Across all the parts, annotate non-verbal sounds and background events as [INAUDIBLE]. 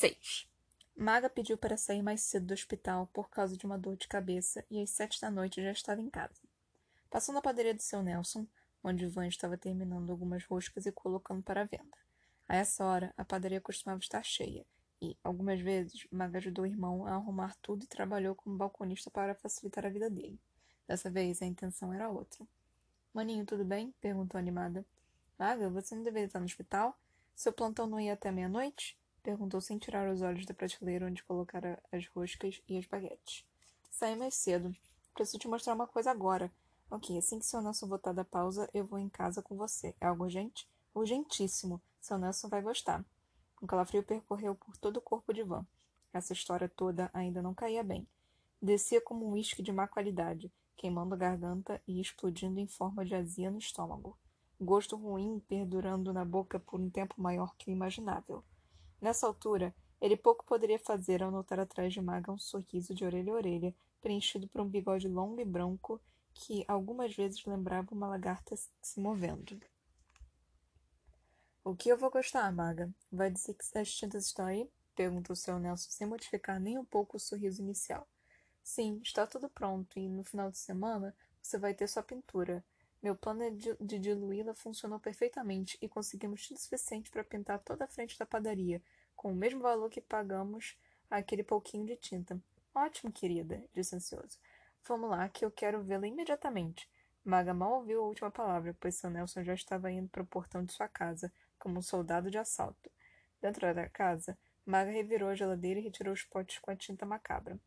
6. Maga pediu para sair mais cedo do hospital por causa de uma dor de cabeça e às sete da noite já estava em casa. Passou na padaria do seu Nelson, onde Van estava terminando algumas roscas e colocando para a venda. A essa hora, a padaria costumava estar cheia, e, algumas vezes, Maga ajudou o irmão a arrumar tudo e trabalhou como balconista para facilitar a vida dele. Dessa vez, a intenção era outra. Maninho, tudo bem? perguntou animada. Maga, você não deveria estar no hospital? Seu plantão não ia até meia-noite? Perguntou sem tirar os olhos da prateleira onde colocara as roscas e as baguetes. Saí mais cedo. Preciso te mostrar uma coisa agora. Ok, assim que seu Nelson voltar da pausa, eu vou em casa com você. É algo urgente? Urgentíssimo. Seu Nelson vai gostar. Um calafrio percorreu por todo o corpo de Van. Essa história toda ainda não caía bem. Descia como um uísque de má qualidade, queimando a garganta e explodindo em forma de azia no estômago. Gosto ruim perdurando na boca por um tempo maior que o imaginável. Nessa altura, ele pouco poderia fazer ao notar atrás de Maga um sorriso de orelha a orelha, preenchido por um bigode longo e branco que algumas vezes lembrava uma lagarta se movendo. O que eu vou gostar, Maga? Vai dizer que as tintas estão aí? Perguntou seu Nelson, sem modificar nem um pouco o sorriso inicial. Sim, está tudo pronto, e no final de semana você vai ter sua pintura. Meu plano de diluí-la funcionou perfeitamente e conseguimos tinta suficiente para pintar toda a frente da padaria, com o mesmo valor que pagamos aquele pouquinho de tinta. Ótimo, querida, disse ansioso. Vamos lá, que eu quero vê-la imediatamente. Maga mal ouviu a última palavra, pois seu Nelson já estava indo para o portão de sua casa, como um soldado de assalto. Dentro da casa, Maga revirou a geladeira e retirou os potes com a tinta macabra.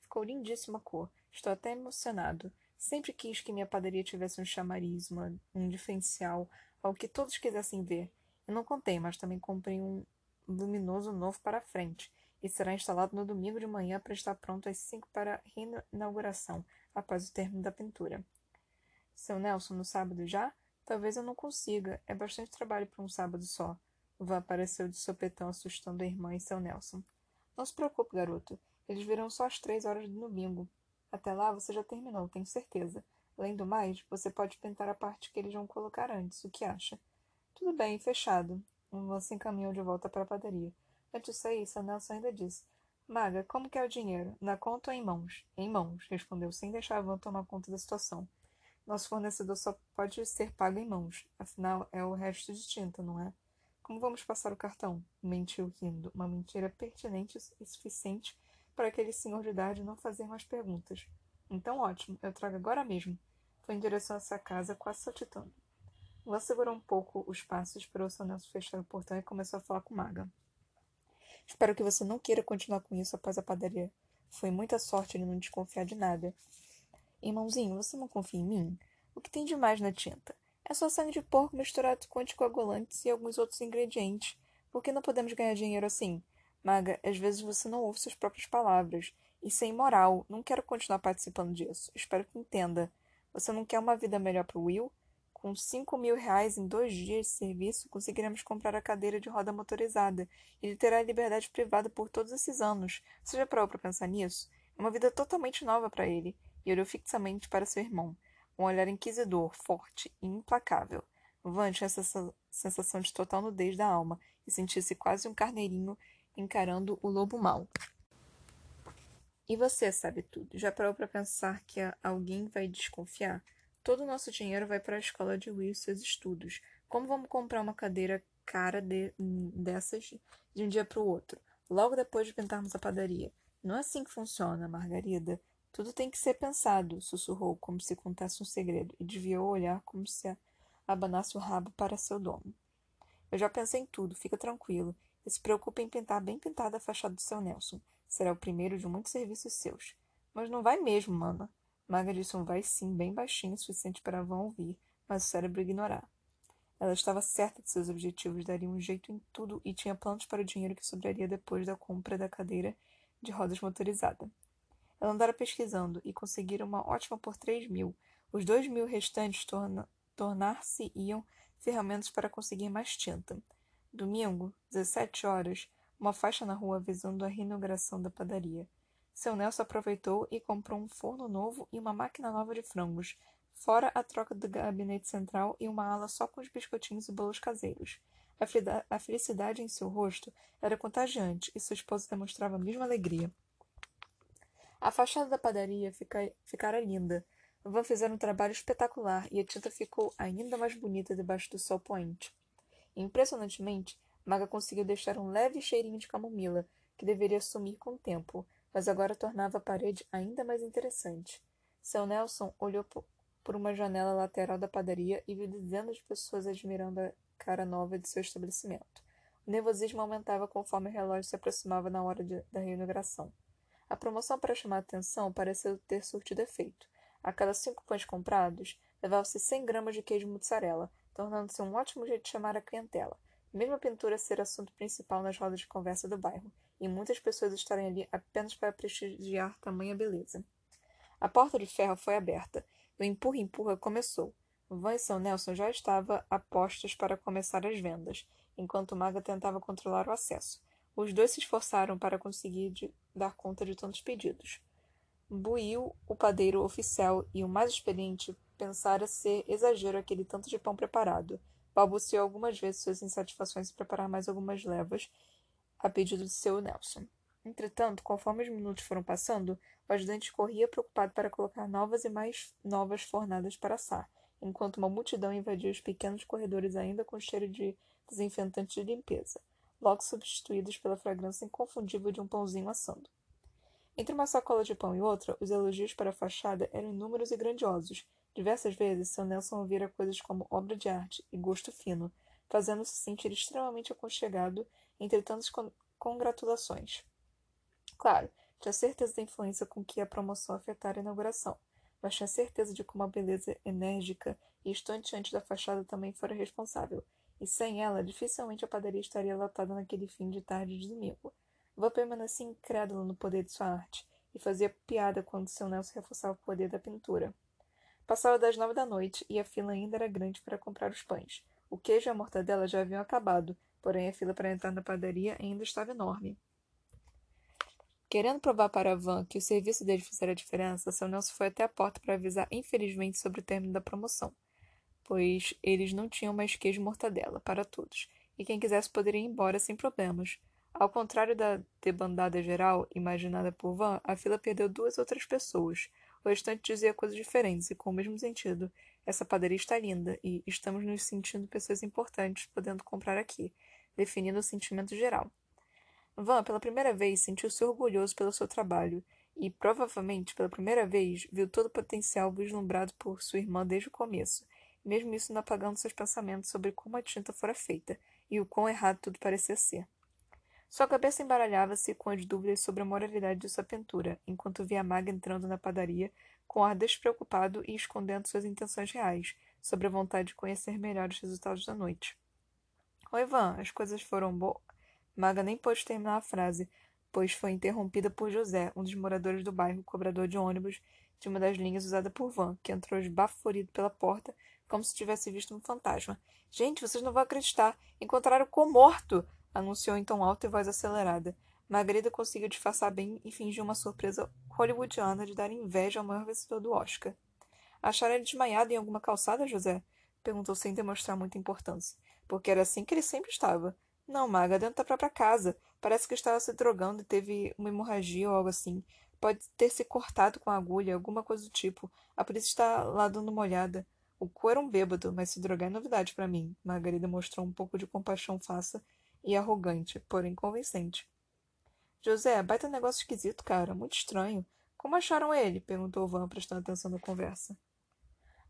Ficou lindíssima a cor. Estou até emocionado. Sempre quis que minha padaria tivesse um chamariz, uma, um diferencial, algo que todos quisessem ver. Eu não contei, mas também comprei um luminoso novo para a frente, e será instalado no domingo de manhã para estar pronto às cinco para a reinauguração, após o término da pintura. Seu Nelson, no sábado já? Talvez eu não consiga. É bastante trabalho para um sábado só. Van apareceu de sopetão, assustando a irmã e seu Nelson. Não se preocupe, garoto. Eles virão só às três horas do domingo. Até lá você já terminou, tenho certeza. Além do mais, você pode pintar a parte que eles vão colocar antes. O que acha? Tudo bem, fechado. Se encaminhou de volta para a padaria. Antes de sair, seu Nelson ainda disse. Maga, como que é o dinheiro? Na conta ou em mãos? Em mãos, respondeu, sem deixar Van tomar conta da situação. Nosso fornecedor só pode ser pago em mãos. Afinal, é o resto de tinta, não é? Como vamos passar o cartão? Mentiu rindo. Uma mentira pertinente e suficiente para aquele senhor de idade não fazer mais perguntas. Então, ótimo, eu trago agora mesmo. Foi em direção a sua casa, quase saltitando. Lá segurou um pouco os passos, esperou o seu Nelson fechar o portão e começou a falar com Maga. Espero que você não queira continuar com isso após a padaria. Foi muita sorte ele não desconfiar de nada. Irmãozinho, você não confia em mim? O que tem de mais na tinta? É só sangue de porco misturado com anticoagulantes e alguns outros ingredientes. Por que não podemos ganhar dinheiro assim? Maga, às vezes você não ouve suas próprias palavras. Isso é imoral. Não quero continuar participando disso. Espero que entenda. Você não quer uma vida melhor para o Will? Com cinco mil reais em dois dias de serviço, conseguiremos comprar a cadeira de roda motorizada. E ele terá liberdade privada por todos esses anos. Já parou para pensar nisso? É uma vida totalmente nova para ele. E olhou fixamente para seu irmão. Um olhar inquisidor, forte e implacável. Van tinha essa sensação de total nudez da alma e sentia-se quase um carneirinho encarando o lobo mau. E você sabe tudo. Já parou para pensar que alguém vai desconfiar? Todo o nosso dinheiro vai para a escola de Will e seus estudos. Como vamos comprar uma cadeira cara de, dessas de um dia para o outro? Logo depois de pintarmos a padaria. Não é assim que funciona, Margarida. Tudo tem que ser pensado, sussurrou, como se contasse um segredo, e desviou o olhar como se abanasse o rabo para seu dono. Eu já pensei em tudo, fica tranquilo. Se preocupe em pintar bem pintada a fachada do seu Nelson. Será o primeiro de muitos serviços seus. Mas não vai mesmo, mana. Maga disse um vai sim, bem baixinho, o suficiente para Vão ouvir, mas o cérebro ignorar. Ela estava certa de seus objetivos, daria um jeito em tudo e tinha planos para o dinheiro que sobraria depois da compra da cadeira de rodas motorizada. Ela andara pesquisando e conseguira uma ótima por três mil. Os dois mil restantes torna tornar-se-iam ferramentas para conseguir mais tinta. Domingo, dezessete horas, uma faixa na rua avisando a reinauguração da padaria. Seu Nelson aproveitou e comprou um forno novo e uma máquina nova de frangos, fora a troca do gabinete central e uma ala só com os biscoitinhos e bolos caseiros. A felicidade em seu rosto era contagiante e sua esposa demonstrava a mesma alegria. A fachada da padaria fica, ficara linda. Van fizeram um trabalho espetacular e a tinta ficou ainda mais bonita debaixo do sol poente. Impressionantemente, Maga conseguiu deixar um leve cheirinho de camomila, que deveria sumir com o tempo, mas agora tornava a parede ainda mais interessante. Seu Nelson olhou por uma janela lateral da padaria e viu dezenas de pessoas admirando a cara nova de seu estabelecimento. O nervosismo aumentava conforme o relógio se aproximava na hora de, da reinauguração. A promoção para chamar a atenção pareceu ter surtido efeito. A cada cinco pães comprados, levava-se 100 gramas de queijo mussarela, tornando-se um ótimo jeito de chamar a clientela. Mesmo a pintura ser assunto principal nas rodas de conversa do bairro, e muitas pessoas estarem ali apenas para prestigiar tamanha beleza. A porta de ferro foi aberta, e o empurra-empurra começou. Van e São Nelson já estava a postos para começar as vendas, enquanto Maga tentava controlar o acesso. Os dois se esforçaram para conseguir dar conta de tantos pedidos. Buiu, o padeiro oficial e o mais experiente, pensara ser exagero aquele tanto de pão preparado. Balbuciou algumas vezes suas insatisfações em preparar mais algumas levas, a pedido de seu Nelson. Entretanto, conforme os minutos foram passando, o ajudante corria preocupado para colocar novas e mais novas fornadas para assar, enquanto uma multidão invadia os pequenos corredores ainda com cheiro de desinfetante de limpeza, logo substituídos pela fragrância inconfundível de um pãozinho assando. Entre uma sacola de pão e outra, os elogios para a fachada eram inúmeros e grandiosos. Diversas vezes, seu Nelson ouvira coisas como obra de arte e gosto fino, fazendo-se sentir extremamente aconchegado entre tantas congratulações. Claro, tinha certeza da influência com que a promoção afetara a inauguração, mas tinha certeza de como a beleza enérgica e estonteante da fachada também fora responsável, e sem ela, dificilmente a padaria estaria lotada naquele fim de tarde de domingo. Vou permanecia incrédulo no poder de sua arte, e fazia piada quando seu Nelson reforçava o poder da pintura. Passava das nove da noite, e a fila ainda era grande para comprar os pães. O queijo e a mortadela já haviam acabado, porém a fila para entrar na padaria ainda estava enorme. Querendo provar para Van que o serviço dele fizera diferença, seu Nelson foi até a porta para avisar infelizmente sobre o término da promoção, pois eles não tinham mais queijo mortadela para todos, e quem quisesse poderia ir embora sem problemas. Ao contrário da debandada geral imaginada por Van, a fila perdeu duas outras pessoas. O restante dizia coisas diferentes e com o mesmo sentido. Essa padaria está linda e estamos nos sentindo pessoas importantes podendo comprar aqui, definindo o sentimento geral. Van, pela primeira vez, sentiu-se orgulhoso pelo seu trabalho e, provavelmente, pela primeira vez, viu todo o potencial vislumbrado por sua irmã desde o começo, mesmo isso não apagando seus pensamentos sobre como a tinta fora feita e o quão errado tudo parecia ser. Sua cabeça embaralhava-se com as dúvidas sobre a moralidade de sua pintura, enquanto via maga entrando na padaria com ar despreocupado e escondendo suas intenções reais, sobre a vontade de conhecer melhor os resultados da noite. Oi, Van, as coisas foram boas. Maga nem pôde terminar a frase, pois foi interrompida por José, um dos moradores do bairro, cobrador de ônibus de uma das linhas usada por Van, que entrou esbaforido pela porta, como se tivesse visto um fantasma. Gente, vocês não vão acreditar! Encontraram o morto! Anunciou em tom alto e voz acelerada. Margarida conseguiu disfarçar bem e fingiu uma surpresa hollywoodiana de dar inveja ao maior vencedor do Oscar. Acharam ele desmaiado em alguma calçada, José? Perguntou sem demonstrar muita importância. Porque era assim que ele sempre estava. Não, Maga, dentro da própria casa. Parece que estava se drogando e teve uma hemorragia ou algo assim. Pode ter se cortado com agulha, alguma coisa do tipo. A polícia está lá dando uma olhada. O cu era um bêbado, mas se drogar é novidade para mim. Margarida mostrou um pouco de compaixão faça e arrogante, porém convincente. José, baita negócio esquisito, cara. Muito estranho. Como acharam ele? perguntou Van, prestando atenção na conversa.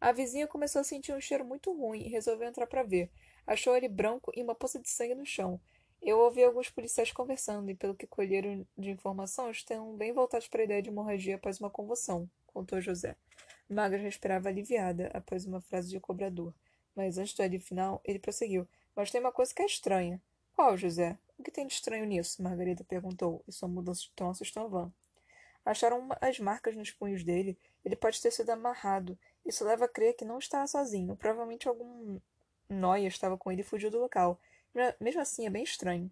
A vizinha começou a sentir um cheiro muito ruim e resolveu entrar para ver. Achou ele branco e uma poça de sangue no chão. Eu ouvi alguns policiais conversando e, pelo que colheram de informação, estão bem voltados para a ideia de hemorragia após uma convulsão, contou José. Magra respirava aliviada após uma frase de cobrador. Mas antes do alívio final, ele prosseguiu. Mas tem uma coisa que é estranha. Qual, José? O que tem de estranho nisso? Margarida perguntou, e sua mudança de tom assustou Van. Acharam as marcas nos punhos dele. Ele pode ter sido amarrado. Isso leva a crer que não estava sozinho. Provavelmente algum Noia estava com ele e fugiu do local. Mesmo assim, é bem estranho.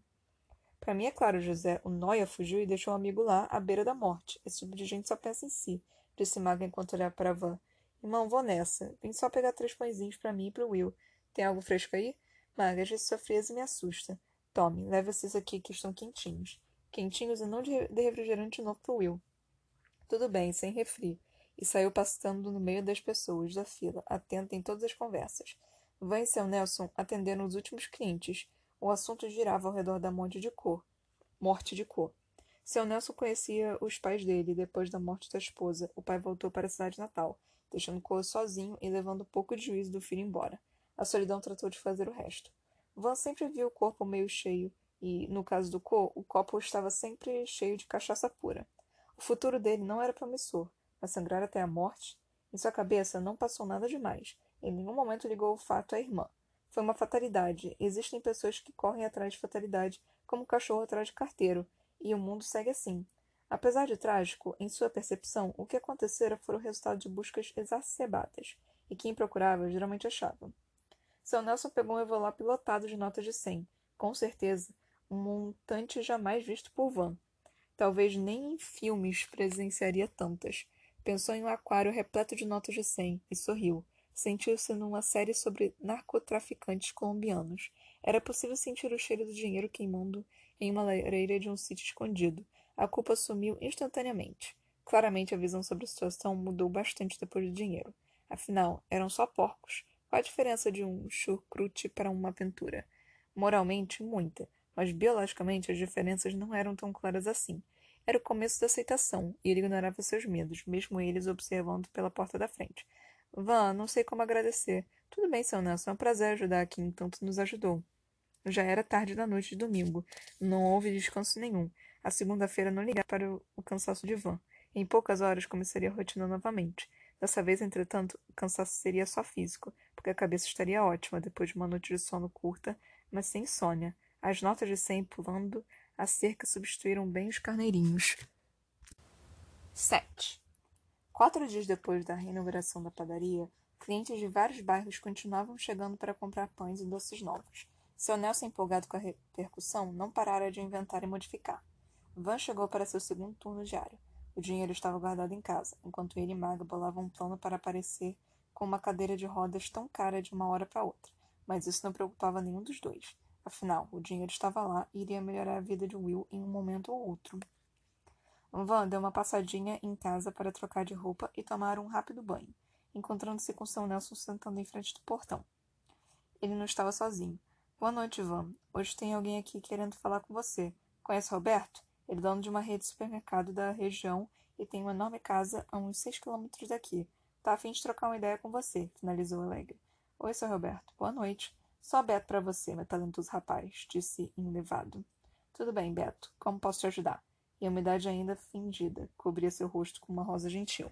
Para mim é claro, José. O Noia fugiu e deixou o um amigo lá, à beira da morte. Esse tipo de gente só pensa em si, disse Maga enquanto olhava para Van. Irmão, vou nessa. Vim só pegar três pãezinhos para mim e para Will. Tem algo fresco aí? Magas, sua frieza me assusta. Tome, leve esses aqui que estão quentinhos. Quentinhos e não de refrigerante novo pro Will. Tudo bem, sem refri. E saiu passando no meio das pessoas da fila, atenta em todas as conversas. Van e seu Nelson atenderam os últimos clientes. O assunto girava ao redor da morte de cor. Morte de cor. Seu Nelson conhecia os pais dele. Depois da morte da esposa, o pai voltou para a cidade natal, deixando Cor sozinho e levando pouco de juízo do filho embora. A solidão tratou de fazer o resto. Van sempre viu o corpo meio cheio e, no caso do Cor, o copo estava sempre cheio de cachaça pura. O futuro dele não era promissor, mas sangrar até a morte? Em sua cabeça não passou nada demais. Em nenhum momento ligou o fato à irmã. Foi uma fatalidade. Existem pessoas que correm atrás de fatalidade, como o cachorro atrás de carteiro, e o mundo segue assim. Apesar de trágico, em sua percepção, o que acontecera foi o resultado de buscas exacerbadas, e quem procurava geralmente achava. Seu Nelson pegou um envelope lotado de notas de cem, com certeza, um montante jamais visto por Van. Talvez nem em filmes presenciaria tantas. Pensou em um aquário repleto de notas de cem e sorriu. Sentiu-se numa série sobre narcotraficantes colombianos. Era possível sentir o cheiro do dinheiro queimando em uma lareira de um sítio escondido. A culpa sumiu instantaneamente. Claramente a visão sobre a situação mudou bastante depois do dinheiro. Afinal, eram só porcos. Qual a diferença de um chucrute para uma pintura? Moralmente, muita, mas biologicamente as diferenças não eram tão claras assim. Era o começo da aceitação, e ele ignorava seus medos, mesmo eles observando pela porta da frente. Van, não sei como agradecer. Tudo bem, seu Nelson, é um prazer ajudar quem tanto nos ajudou. Já era tarde da noite de domingo. Não houve descanso nenhum. A segunda-feira não ligava para o cansaço de Van. Em poucas horas começaria a rotina novamente. Dessa vez, entretanto, o cansaço seria só físico, a cabeça estaria ótima depois de uma noite de sono curta, mas sem insônia. As notas de cem pulando a cerca substituíram bem os carneirinhos. 7. Quatro dias depois da reinauguração da padaria, clientes de vários bairros continuavam chegando para comprar pães e doces novos. Seu Nelson, empolgado com a repercussão, não parara de inventar e modificar. Van chegou para seu segundo turno diário. O dinheiro estava guardado em casa, enquanto ele e Maga bolavam um plano para aparecer com uma cadeira de rodas tão cara de uma hora para outra. Mas isso não preocupava nenhum dos dois. Afinal, o dinheiro estava lá e iria melhorar a vida de Will em um momento ou outro. Van deu uma passadinha em casa para trocar de roupa e tomar um rápido banho, encontrando-se com seu Nelson sentando em frente do portão. Ele não estava sozinho. Boa noite, Van. Hoje tem alguém aqui querendo falar com você. Conhece Roberto? Ele é dono de uma rede de supermercado da região e tem uma enorme casa a uns seis quilômetros daqui. Tá a fim de trocar uma ideia com você, finalizou alegre. Oi, Sr. Roberto. Boa noite. Só Beto para você, meu talentoso rapaz, disse enlevado. Tudo bem, Beto. Como posso te ajudar? E a umidade ainda fingida cobria seu rosto com uma rosa gentil.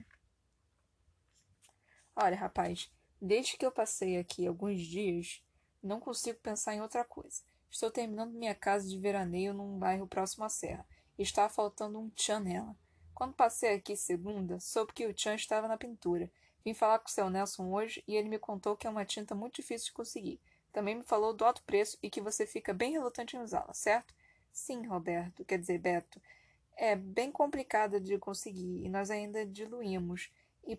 Olha, rapaz, desde que eu passei aqui alguns dias, não consigo pensar em outra coisa. Estou terminando minha casa de veraneio num bairro próximo à serra. E está faltando um tchan nela. Quando passei aqui segunda, soube que o tchan estava na pintura. Vim falar com o seu Nelson hoje e ele me contou que é uma tinta muito difícil de conseguir. Também me falou do alto preço e que você fica bem relutante em usá-la, certo? Sim, Roberto, quer dizer, Beto. É bem complicada de conseguir e nós ainda diluímos. E,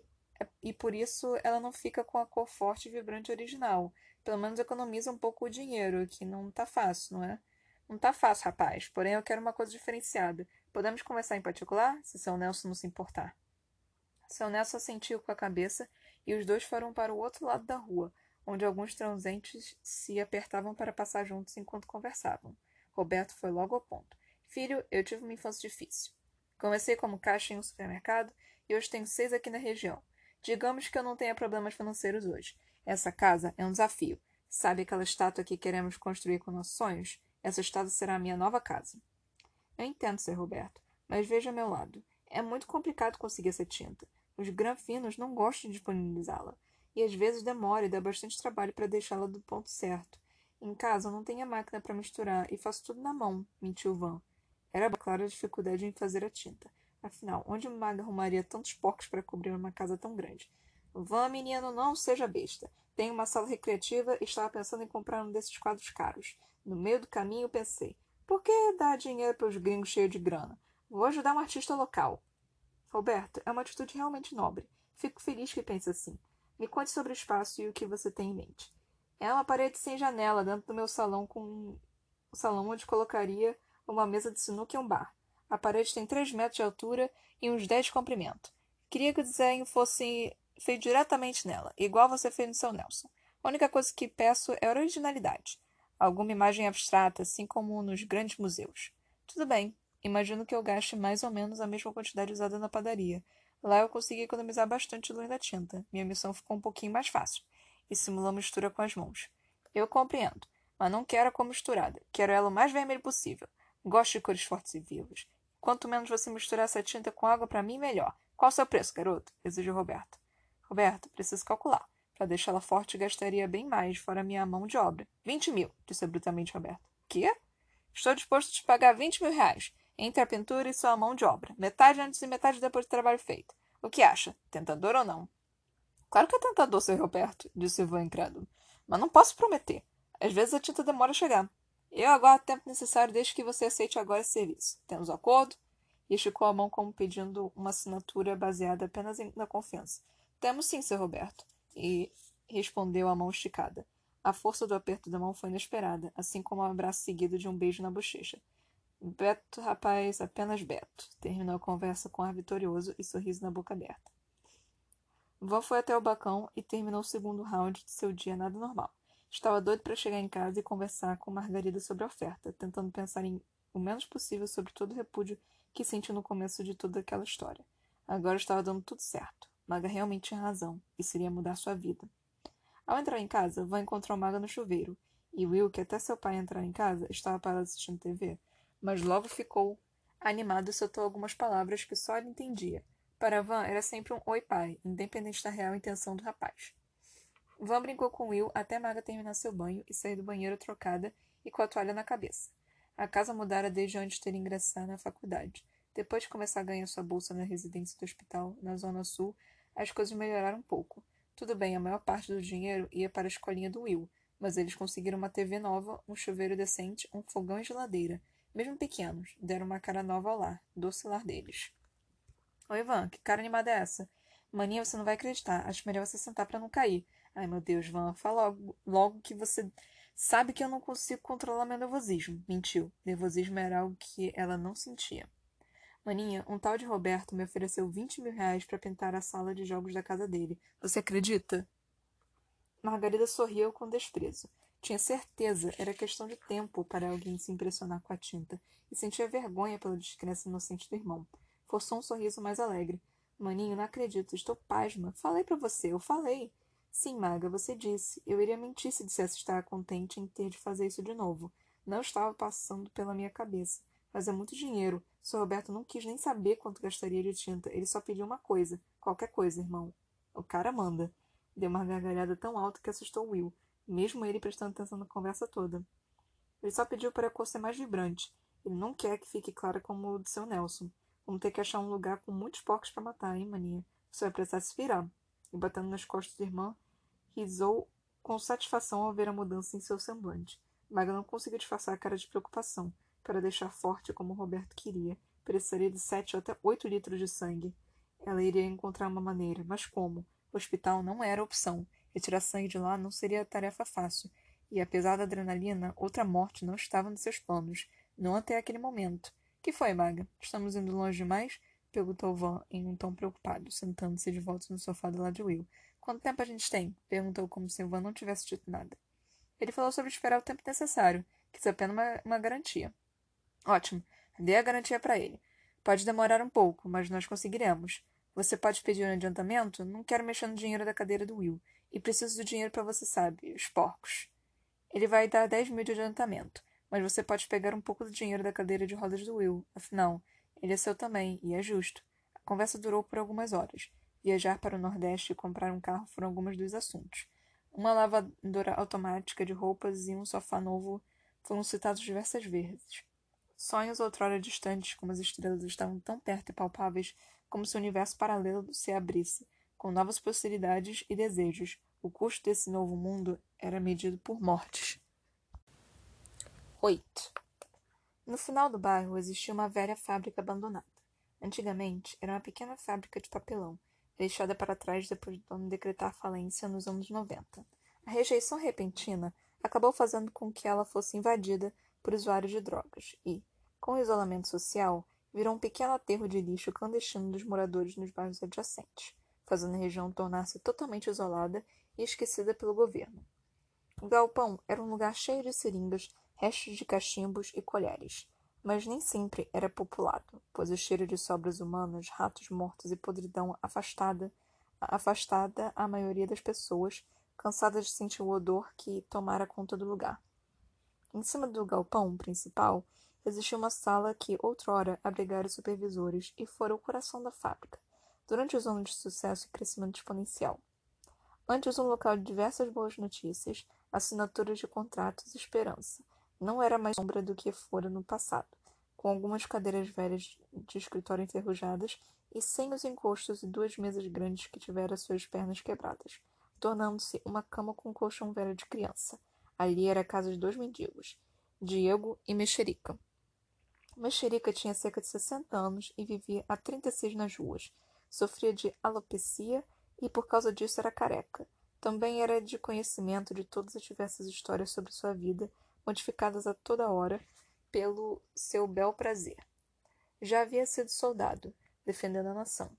e por isso ela não fica com a cor forte e vibrante original. Pelo menos economiza um pouco o dinheiro, que não tá fácil, não é? Não tá fácil, rapaz. Porém, eu quero uma coisa diferenciada. Podemos conversar em particular, se seu Nelson não se importar. Seu Nelson assentiu com a cabeça e os dois foram para o outro lado da rua, onde alguns transeuntes se apertavam para passar juntos enquanto conversavam. Roberto foi logo ao ponto. Filho, eu tive uma infância difícil. Comecei como caixa em um supermercado e hoje tenho seis aqui na região. Digamos que eu não tenha problemas financeiros hoje. Essa casa é um desafio. Sabe aquela estátua que queremos construir com nossos sonhos? Essa estátua será a minha nova casa. Eu entendo, Sr. Roberto, mas veja meu lado. É muito complicado conseguir essa tinta. Os granfinos não gostam de disponibilizá-la. E às vezes demora e dá bastante trabalho para deixá-la do ponto certo. Em casa não tenho a máquina para misturar e faço tudo na mão, mentiu Van. Era clara a dificuldade em fazer a tinta. Afinal, onde Maga arrumaria tantos porcos para cobrir uma casa tão grande? Vã, menino, não seja besta. Tenho uma sala recreativa e estava pensando em comprar um desses quadros caros. No meio do caminho pensei, por que dar dinheiro para os gringos cheios de grana? Vou ajudar um artista local. Roberto, é uma atitude realmente nobre. Fico feliz que pense assim. Me conte sobre o espaço e o que você tem em mente. É uma parede sem janela dentro do meu salão com o salão onde colocaria uma mesa de sinuca e um bar. A parede tem três metros de altura e uns dez de comprimento. Queria que o desenho fosse feito diretamente nela, igual você fez no seu Nelson. A única coisa que peço é originalidade. Alguma imagem abstrata, assim como nos grandes museus. Tudo bem, imagino que eu gaste mais ou menos a mesma quantidade usada na padaria. Lá eu consegui economizar bastante luz da tinta. Minha missão ficou um pouquinho mais fácil. E simulou mistura com as mãos. Eu compreendo, mas não quero a cor misturada. Quero ela o mais vermelho possível. Gosto de cores fortes e vivas. Quanto menos você misturar essa tinta com água, para mim, melhor. Qual o seu preço, garoto? exigiu Roberto. Roberto, preciso calcular. Para deixá-la forte, gastaria bem mais, fora minha mão de obra. Vinte mil, disse brutamente Roberto. Quê? Estou disposto a te pagar vinte mil reais, entre a pintura e sua mão de obra. Metade antes e metade depois do trabalho feito. O que acha? Tentador ou não? Claro que é tentador, Sr. Roberto, disse Ivan incrédulo. Mas não posso prometer. Às vezes a tinta demora a chegar. Eu aguardo o tempo necessário desde que você aceite agora esse serviço. Temos um acordo? E esticou a mão como pedindo uma assinatura baseada apenas na confiança. Temos sim, Sr. Roberto. E respondeu a mão esticada. A força do aperto da mão foi inesperada, assim como o um abraço seguido de um beijo na bochecha. Beto, rapaz, apenas Beto. Terminou a conversa com ar vitorioso e sorriso na boca aberta. Van foi até o balcão e terminou o segundo round de seu dia nada normal. Estava doido para chegar em casa e conversar com Margarida sobre a oferta, tentando pensar em o menos possível sobre todo o repúdio que sentiu no começo de toda aquela história. Agora estava dando tudo certo. Maga realmente tinha razão, e seria mudar sua vida. Ao entrar em casa, Van encontrou Maga no chuveiro, e Will, que até seu pai entrar em casa, estava parado assistindo TV, mas logo ficou animado e soltou algumas palavras que só ele entendia. Para Van era sempre um oi pai, independente da real intenção do rapaz. Van brincou com Will até Maga terminar seu banho e sair do banheiro trocada e com a toalha na cabeça. A casa mudara desde antes de ter ingressado na faculdade. Depois de começar a ganhar sua bolsa na residência do hospital, na Zona Sul, as coisas melhoraram um pouco. Tudo bem, a maior parte do dinheiro ia para a escolinha do Will, mas eles conseguiram uma TV nova, um chuveiro decente, um fogão e geladeira. Mesmo pequenos, deram uma cara nova ao lar, doce lar deles. Oi, Ivan, que cara animada é essa? Maninha, você não vai acreditar. Acho melhor você sentar para não cair. Ai, meu Deus, Van, fala logo, logo que você sabe que eu não consigo controlar meu nervosismo. Mentiu. Nervosismo era algo que ela não sentia. Maninha, um tal de Roberto me ofereceu 20 mil reais para pintar a sala de jogos da casa dele. Você acredita? Margarida sorriu com desprezo. Tinha certeza, era questão de tempo para alguém se impressionar com a tinta, e sentia vergonha pela descrença inocente do irmão. Forçou um sorriso mais alegre. Maninho, não acredito, estou pasma. Falei para você, eu falei. Sim, Maga, você disse. Eu iria mentir se dissesse estar contente em ter de fazer isso de novo. Não estava passando pela minha cabeça. Mas é muito dinheiro. Sr. Roberto não quis nem saber quanto gastaria de tinta. Ele só pediu uma coisa. Qualquer coisa, irmão. O cara manda. Deu uma gargalhada tão alta que assustou Will, mesmo ele prestando atenção na conversa toda. Ele só pediu para a cor ser mais vibrante. Ele não quer que fique clara como o do seu Nelson. Vamos ter que achar um lugar com muitos porcos para matar, hein, maninha? Você vai precisar se virar e, batendo nas costas da irmã, risou com satisfação ao ver a mudança em seu semblante. Maga não conseguiu disfarçar a cara de preocupação. Para deixar forte como Roberto queria, precisaria de sete ou até oito litros de sangue. Ela iria encontrar uma maneira, mas como? O hospital não era opção. Retirar sangue de lá não seria tarefa fácil. E apesar da adrenalina, outra morte não estava nos seus planos. Não até aquele momento. Que foi, Maga? Estamos indo longe demais? Perguntou Van em um tom preocupado, sentando-se de volta no sofá do lado de Will. Quanto tempo a gente tem? Perguntou como se Van não tivesse dito nada. Ele falou sobre esperar o tempo necessário. Quis apenas uma, uma garantia. Ótimo. Dê a garantia para ele. Pode demorar um pouco, mas nós conseguiremos. Você pode pedir um adiantamento? Não quero mexer no dinheiro da cadeira do Will. E preciso do dinheiro para você sabe, os porcos. Ele vai dar dez mil de adiantamento, mas você pode pegar um pouco do dinheiro da cadeira de rodas do Will. Afinal, ele é seu também, e é justo. A conversa durou por algumas horas. Viajar para o Nordeste e comprar um carro foram alguns dos assuntos. Uma lavadora automática de roupas e um sofá novo foram citados diversas vezes. Sonhos outrora distantes, como as estrelas, estavam tão perto e palpáveis como se o universo paralelo se abrisse, com novas possibilidades e desejos. O custo desse novo mundo era medido por mortes. 8. No final do bairro existia uma velha fábrica abandonada. Antigamente, era uma pequena fábrica de papelão, deixada para trás depois do dono decretar falência nos anos 90. A rejeição repentina acabou fazendo com que ela fosse invadida por usuários de drogas e, com o isolamento social, virou um pequeno aterro de lixo clandestino dos moradores nos bairros adjacentes, fazendo a região tornar-se totalmente isolada e esquecida pelo governo. O galpão era um lugar cheio de seringas, restos de cachimbos e colheres, mas nem sempre era populado, pois o cheiro de sobras humanas, ratos mortos e podridão afastada, afastada a maioria das pessoas, cansadas de sentir o odor que tomara conta do lugar. Em cima do galpão principal existia uma sala que outrora abrigara supervisores e fora o coração da fábrica, durante os anos de sucesso e crescimento exponencial. Antes um local de diversas boas notícias, assinaturas de contratos e esperança, não era mais sombra do que fora no passado, com algumas cadeiras velhas de escritório enferrujadas e sem os encostos e duas mesas grandes que tiveram suas pernas quebradas, tornando-se uma cama com um colchão velho de criança. Ali era a casa de dois mendigos, Diego e Mexerica. Mexerica tinha cerca de 60 anos e vivia há 36 nas ruas. Sofria de alopecia e, por causa disso, era careca. Também era de conhecimento de todas as diversas histórias sobre sua vida modificadas a toda hora pelo seu bel prazer. Já havia sido soldado, defendendo a nação.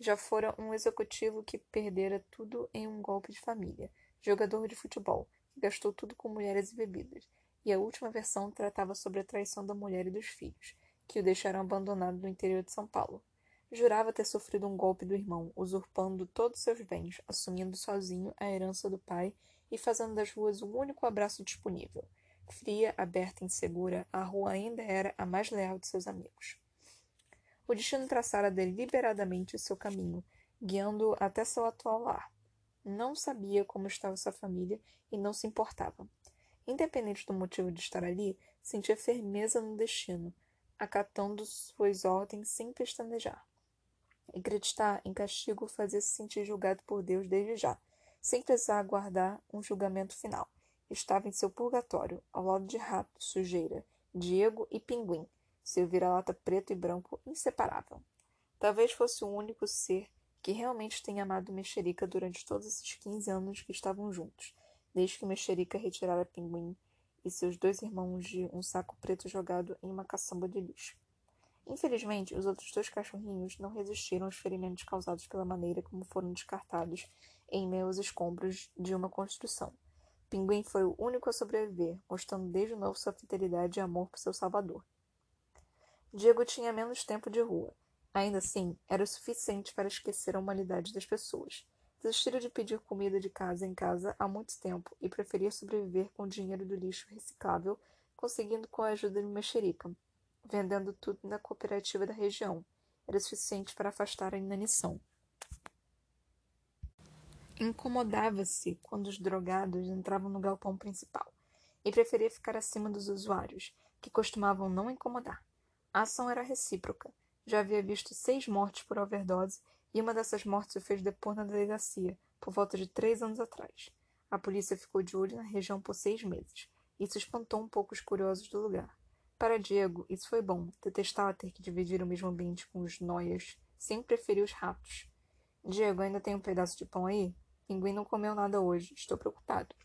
Já fora um executivo que perdera tudo em um golpe de família, jogador de futebol, que gastou tudo com mulheres e bebidas, e a última versão tratava sobre a traição da mulher e dos filhos, que o deixaram abandonado no interior de São Paulo. Jurava ter sofrido um golpe do irmão, usurpando todos seus bens, assumindo sozinho a herança do pai e fazendo das ruas o único abraço disponível. Fria, aberta e insegura, a rua ainda era a mais leal de seus amigos. O destino traçara deliberadamente seu caminho, guiando-o até seu atual lar. Não sabia como estava sua família e não se importava. Independente do motivo de estar ali, sentia firmeza no destino, acatando suas ordens sem pestanejar. Acreditar em castigo fazia-se sentir julgado por Deus desde já, sem precisar aguardar um julgamento final estava em seu purgatório, ao lado de Rato, Sujeira, Diego e Pinguim, seu vira-lata preto e branco inseparável. Talvez fosse o único ser que realmente tenha amado Mexerica durante todos esses quinze anos que estavam juntos, desde que Mexerica retirara Pinguim e seus dois irmãos de um saco preto jogado em uma caçamba de lixo. Infelizmente, os outros dois cachorrinhos não resistiram aos ferimentos causados pela maneira como foram descartados em aos escombros de uma construção. Pinguim foi o único a sobreviver, mostrando desde novo sua fidelidade e amor por seu salvador. Diego tinha menos tempo de rua. Ainda assim, era o suficiente para esquecer a humanidade das pessoas. Desistira de pedir comida de casa em casa há muito tempo e preferia sobreviver com o dinheiro do lixo reciclável, conseguindo com a ajuda de mexerica, vendendo tudo na cooperativa da região. Era suficiente para afastar a inanição. Incomodava-se quando os drogados entravam no galpão principal e preferia ficar acima dos usuários, que costumavam não incomodar. A ação era recíproca. Já havia visto seis mortes por overdose e uma dessas mortes o fez depor na delegacia, por volta de três anos atrás. A polícia ficou de olho na região por seis meses. Isso espantou um pouco os curiosos do lugar. Para Diego, isso foi bom. Detestava ter que dividir o mesmo ambiente com os noias. Sempre preferiu os ratos. Diego, ainda tem um pedaço de pão aí? Pinguim não comeu nada hoje. Estou preocupado.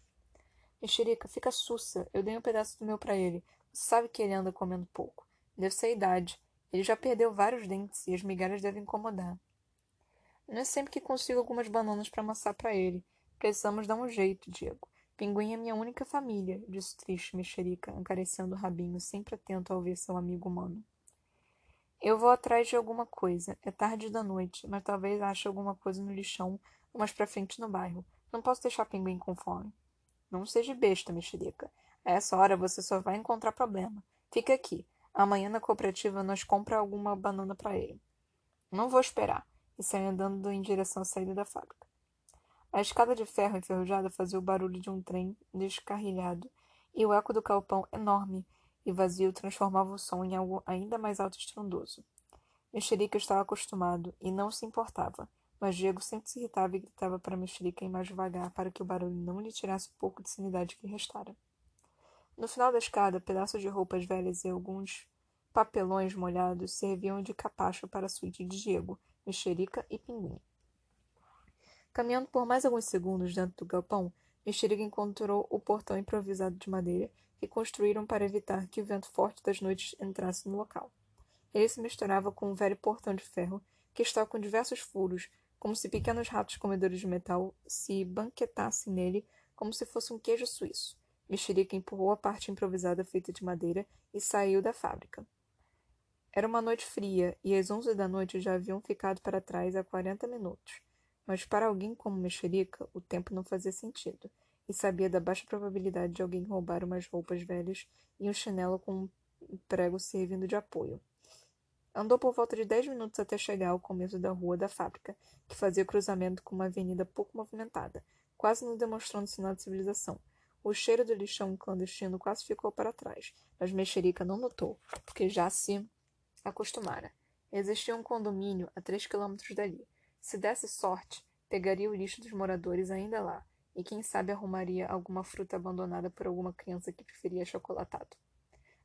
Mexerica, fica sussa. Eu dei um pedaço do meu para ele. Você sabe que ele anda comendo pouco. Deve ser a idade. Ele já perdeu vários dentes e as migalhas devem incomodar. Não é sempre que consigo algumas bananas para amassar para ele. Precisamos dar um jeito, Diego. Pinguim é minha única família, disse triste Mexerica, acariciando o rabinho, sempre atento ao ver seu amigo humano. Eu vou atrás de alguma coisa. É tarde da noite, mas talvez ache alguma coisa no lixão ou mais pra frente no bairro. Não posso deixar Pinguim com fome. Não seja besta, mexerica. A essa hora você só vai encontrar problema. Fica aqui. Amanhã na cooperativa nós compra alguma banana para ele. Não vou esperar. E saí andando em direção à saída da fábrica. A escada de ferro enferrujada fazia o barulho de um trem descarrilhado, e o eco do calpão, enorme e vazio, transformava o som em algo ainda mais alto e estrondoso. Mexerica estava acostumado e não se importava mas Diego sempre se irritava e gritava para mexerica ir mais devagar para que o barulho não lhe tirasse o pouco de sanidade que restara. No final da escada, pedaços de roupas velhas e alguns papelões molhados serviam de capacho para a suíte de Diego, mexerica e pinguim. Caminhando por mais alguns segundos dentro do galpão, Mexerica encontrou o portão improvisado de madeira que construíram para evitar que o vento forte das noites entrasse no local. Ele se misturava com um velho portão de ferro que estava com diversos furos, como se pequenos ratos comedores de metal se banquetassem nele como se fosse um queijo suíço. Mexerica empurrou a parte improvisada feita de madeira e saiu da fábrica. Era uma noite fria e às onze da noite já haviam ficado para trás há quarenta minutos. Mas para alguém como Mexerica, o tempo não fazia sentido, e sabia da baixa probabilidade de alguém roubar umas roupas velhas e um chinelo com um prego servindo de apoio. Andou por volta de dez minutos até chegar ao começo da rua da fábrica, que fazia cruzamento com uma avenida pouco movimentada, quase não demonstrando sinal de civilização. O cheiro do lixão clandestino quase ficou para trás, mas Mexerica não notou, porque já se acostumara. Existia um condomínio a três quilômetros dali. Se desse sorte, pegaria o lixo dos moradores ainda lá, e quem sabe arrumaria alguma fruta abandonada por alguma criança que preferia chocolatado.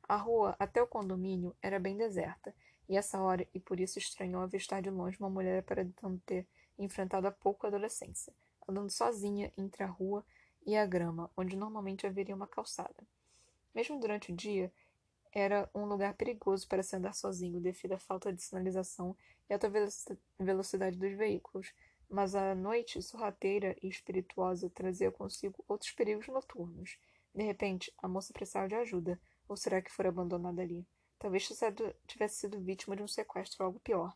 A rua até o condomínio era bem deserta, e essa hora, e por isso estranhou avistar de longe uma mulher aparentando ter enfrentado há pouco a adolescência, andando sozinha entre a rua e a grama, onde normalmente haveria uma calçada. Mesmo durante o dia, era um lugar perigoso para se andar sozinho devido à falta de sinalização e alta velocidade dos veículos, mas a noite sorrateira e espirituosa trazia consigo outros perigos noturnos. De repente, a moça precisava de ajuda, ou será que fora abandonada ali? Talvez tivesse sido vítima de um sequestro ou algo pior.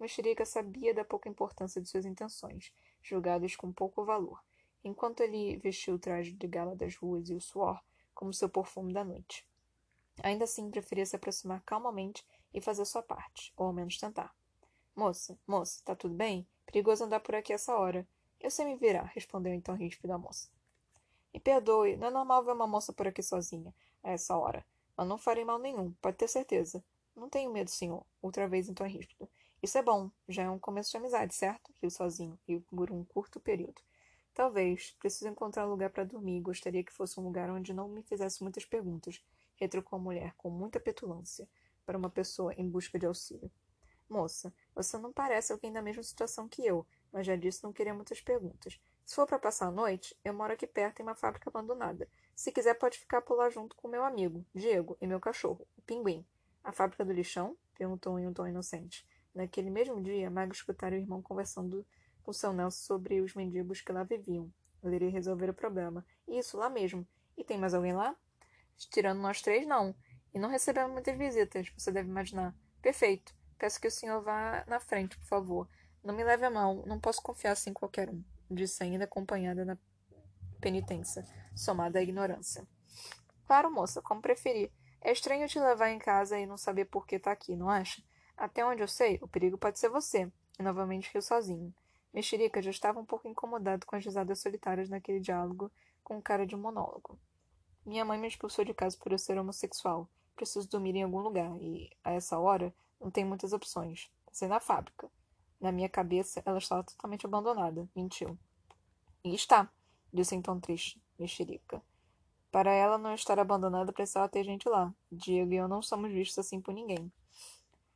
Mexerica sabia da pouca importância de suas intenções, julgadas com pouco valor, enquanto ele vestiu o traje de gala das ruas e o suor como seu perfume da noite. Ainda assim, preferia se aproximar calmamente e fazer sua parte, ou ao menos tentar. Moça, moça, tá tudo bem? Perigoso andar por aqui essa hora. Eu sei me virar, respondeu então ríspido a moça. Me perdoe, não é normal ver uma moça por aqui sozinha, a essa hora. Mas não farei mal nenhum, pode ter certeza. Não tenho medo, senhor. Outra vez tom ríspido. Isso é bom. Já é um começo de amizade, certo? Riu sozinho, e por um curto período. Talvez. Preciso encontrar um lugar para dormir. Gostaria que fosse um lugar onde não me fizesse muitas perguntas. Retrucou a mulher, com muita petulância, para uma pessoa em busca de auxílio. Moça, você não parece alguém na mesma situação que eu, mas já disse não queria muitas perguntas. Se for para passar a noite, eu moro aqui perto em uma fábrica abandonada. Se quiser, pode ficar por lá junto com meu amigo, Diego, e meu cachorro, o Pinguim. A fábrica do lixão? perguntou em um tom inocente. Naquele mesmo dia, Mago escutara o irmão conversando com seu Nelson sobre os mendigos que lá viviam. Ele resolver o problema. Isso, lá mesmo. E tem mais alguém lá? Tirando nós três, não. E não recebemos muitas visitas, você deve imaginar. Perfeito. Peço que o senhor vá na frente, por favor. Não me leve a mal, não posso confiar assim em qualquer um, disse ainda acompanhada da penitência, somada à ignorância. Claro, moça, como preferir. É estranho te levar em casa e não saber por que tá aqui, não acha? Até onde eu sei, o perigo pode ser você. E novamente riu sozinho. Mexerica já estava um pouco incomodado com as risadas solitárias naquele diálogo com cara de monólogo. Minha mãe me expulsou de casa por eu ser homossexual. Preciso dormir em algum lugar e, a essa hora, não tem muitas opções. Sei na fábrica. Na minha cabeça, ela estava totalmente abandonada. Mentiu. E está disse tom triste, mexerica. Para ela não estar abandonada, precisava ter gente lá. Diego e eu não somos vistos assim por ninguém.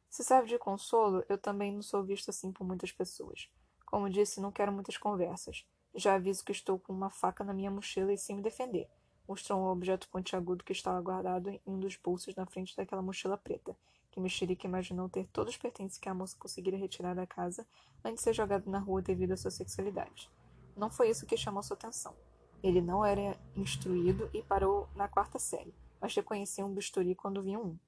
Se serve de consolo, eu também não sou visto assim por muitas pessoas. Como disse, não quero muitas conversas. Já aviso que estou com uma faca na minha mochila e sem me defender. Mostrou um objeto pontiagudo que estava guardado em um dos bolsos na frente daquela mochila preta, que Mexerica imaginou ter todos os pertences que a moça conseguira retirar da casa antes de ser jogado na rua devido à sua sexualidade. Não foi isso que chamou sua atenção. Ele não era instruído e parou na quarta série, mas reconhecia um bisturi quando via um.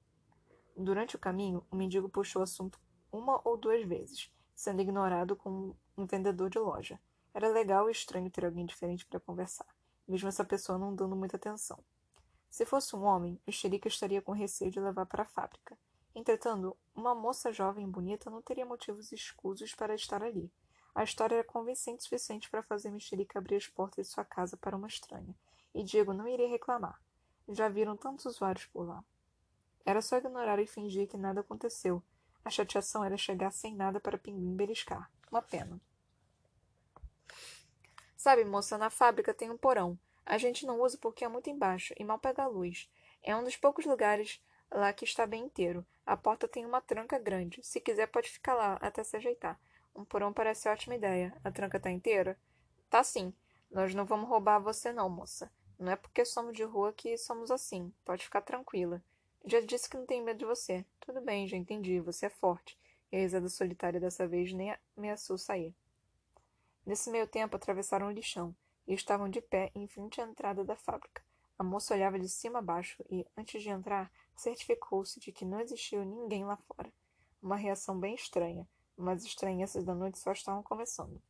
Durante o caminho, o mendigo puxou o assunto uma ou duas vezes, sendo ignorado como um vendedor de loja. Era legal e estranho ter alguém diferente para conversar, mesmo essa pessoa não dando muita atenção. Se fosse um homem, o xerica estaria com receio de levar para a fábrica. Entretanto, uma moça jovem e bonita não teria motivos escusos para estar ali. A história era convincente o suficiente para fazer Mexerica abrir as portas de sua casa para uma estranha, e Diego não iria reclamar. Já viram tantos usuários por lá. Era só ignorar e fingir que nada aconteceu. A chateação era chegar sem nada para Pinguim beliscar. Uma pena. Sabe, moça, na fábrica tem um porão. A gente não usa porque é muito embaixo e mal pega a luz. É um dos poucos lugares lá que está bem inteiro. A porta tem uma tranca grande. Se quiser, pode ficar lá até se ajeitar. Um porão parece ótima ideia. A tranca tá inteira? Tá sim. Nós não vamos roubar você, não, moça. Não é porque somos de rua que somos assim. Pode ficar tranquila. Já disse que não tenho medo de você. Tudo bem, já entendi. Você é forte. E a risada solitária dessa vez nem ameaçou sair. Nesse meio tempo, atravessaram o lixão e estavam de pé em frente à entrada da fábrica. A moça olhava de cima a baixo e, antes de entrar, certificou-se de que não existia ninguém lá fora. Uma reação bem estranha, mas as estranhezas da noite só estavam começando.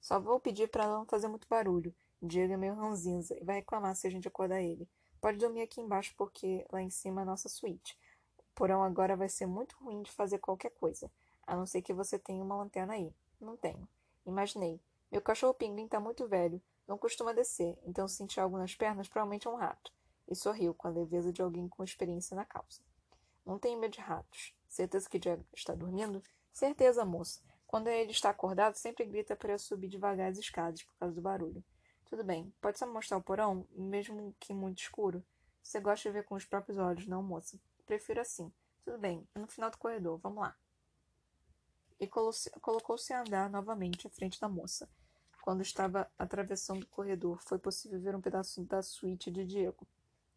Só vou pedir para ela não fazer muito barulho. Diego é meio ranzinza e vai reclamar se a gente acordar ele. Pode dormir aqui embaixo porque lá em cima é a nossa suíte. O porão agora vai ser muito ruim de fazer qualquer coisa, a não ser que você tenha uma lanterna aí. Não tenho. Imaginei. Meu cachorro pinguim tá muito velho, não costuma descer, então se sentir algo nas pernas, provavelmente é um rato. E sorriu com a leveza de alguém com experiência na causa. Não tenho medo de ratos. Certeza que Diego está dormindo? Certeza, moça. Quando ele está acordado, sempre grita para eu subir devagar as escadas por causa do barulho. Tudo bem. Pode só mostrar o porão, mesmo que muito escuro? Você gosta de ver com os próprios olhos, não, moça? Prefiro assim. Tudo bem. É no final do corredor. Vamos lá. E colocou-se a andar novamente à frente da moça. Quando estava atravessando o corredor, foi possível ver um pedaço da suíte de Diego,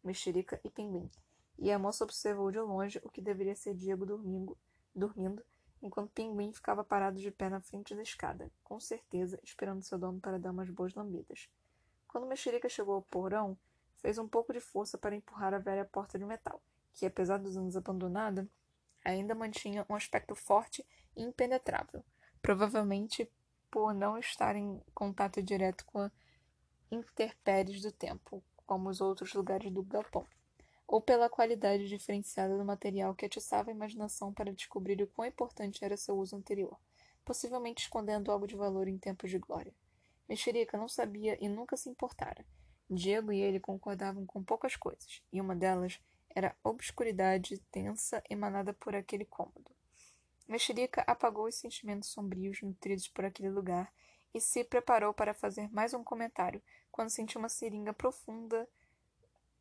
Mexerica e Pinguim. E a moça observou de longe o que deveria ser Diego dormindo, dormindo enquanto Pinguim ficava parado de pé na frente da escada, com certeza esperando seu dono para dar umas boas lambidas. Quando Mexerica chegou ao porão, fez um pouco de força para empurrar a velha porta de metal, que, apesar dos anos abandonada, ainda mantinha um aspecto forte impenetrável, provavelmente por não estar em contato direto com a intempéries do tempo, como os outros lugares do galpão, ou pela qualidade diferenciada do material que atiçava a imaginação para descobrir o quão importante era seu uso anterior, possivelmente escondendo algo de valor em tempos de glória. Mexerica não sabia e nunca se importara. Diego e ele concordavam com poucas coisas, e uma delas era a obscuridade tensa emanada por aquele cômodo. Mexerica apagou os sentimentos sombrios nutridos por aquele lugar e se preparou para fazer mais um comentário quando sentiu uma seringa profunda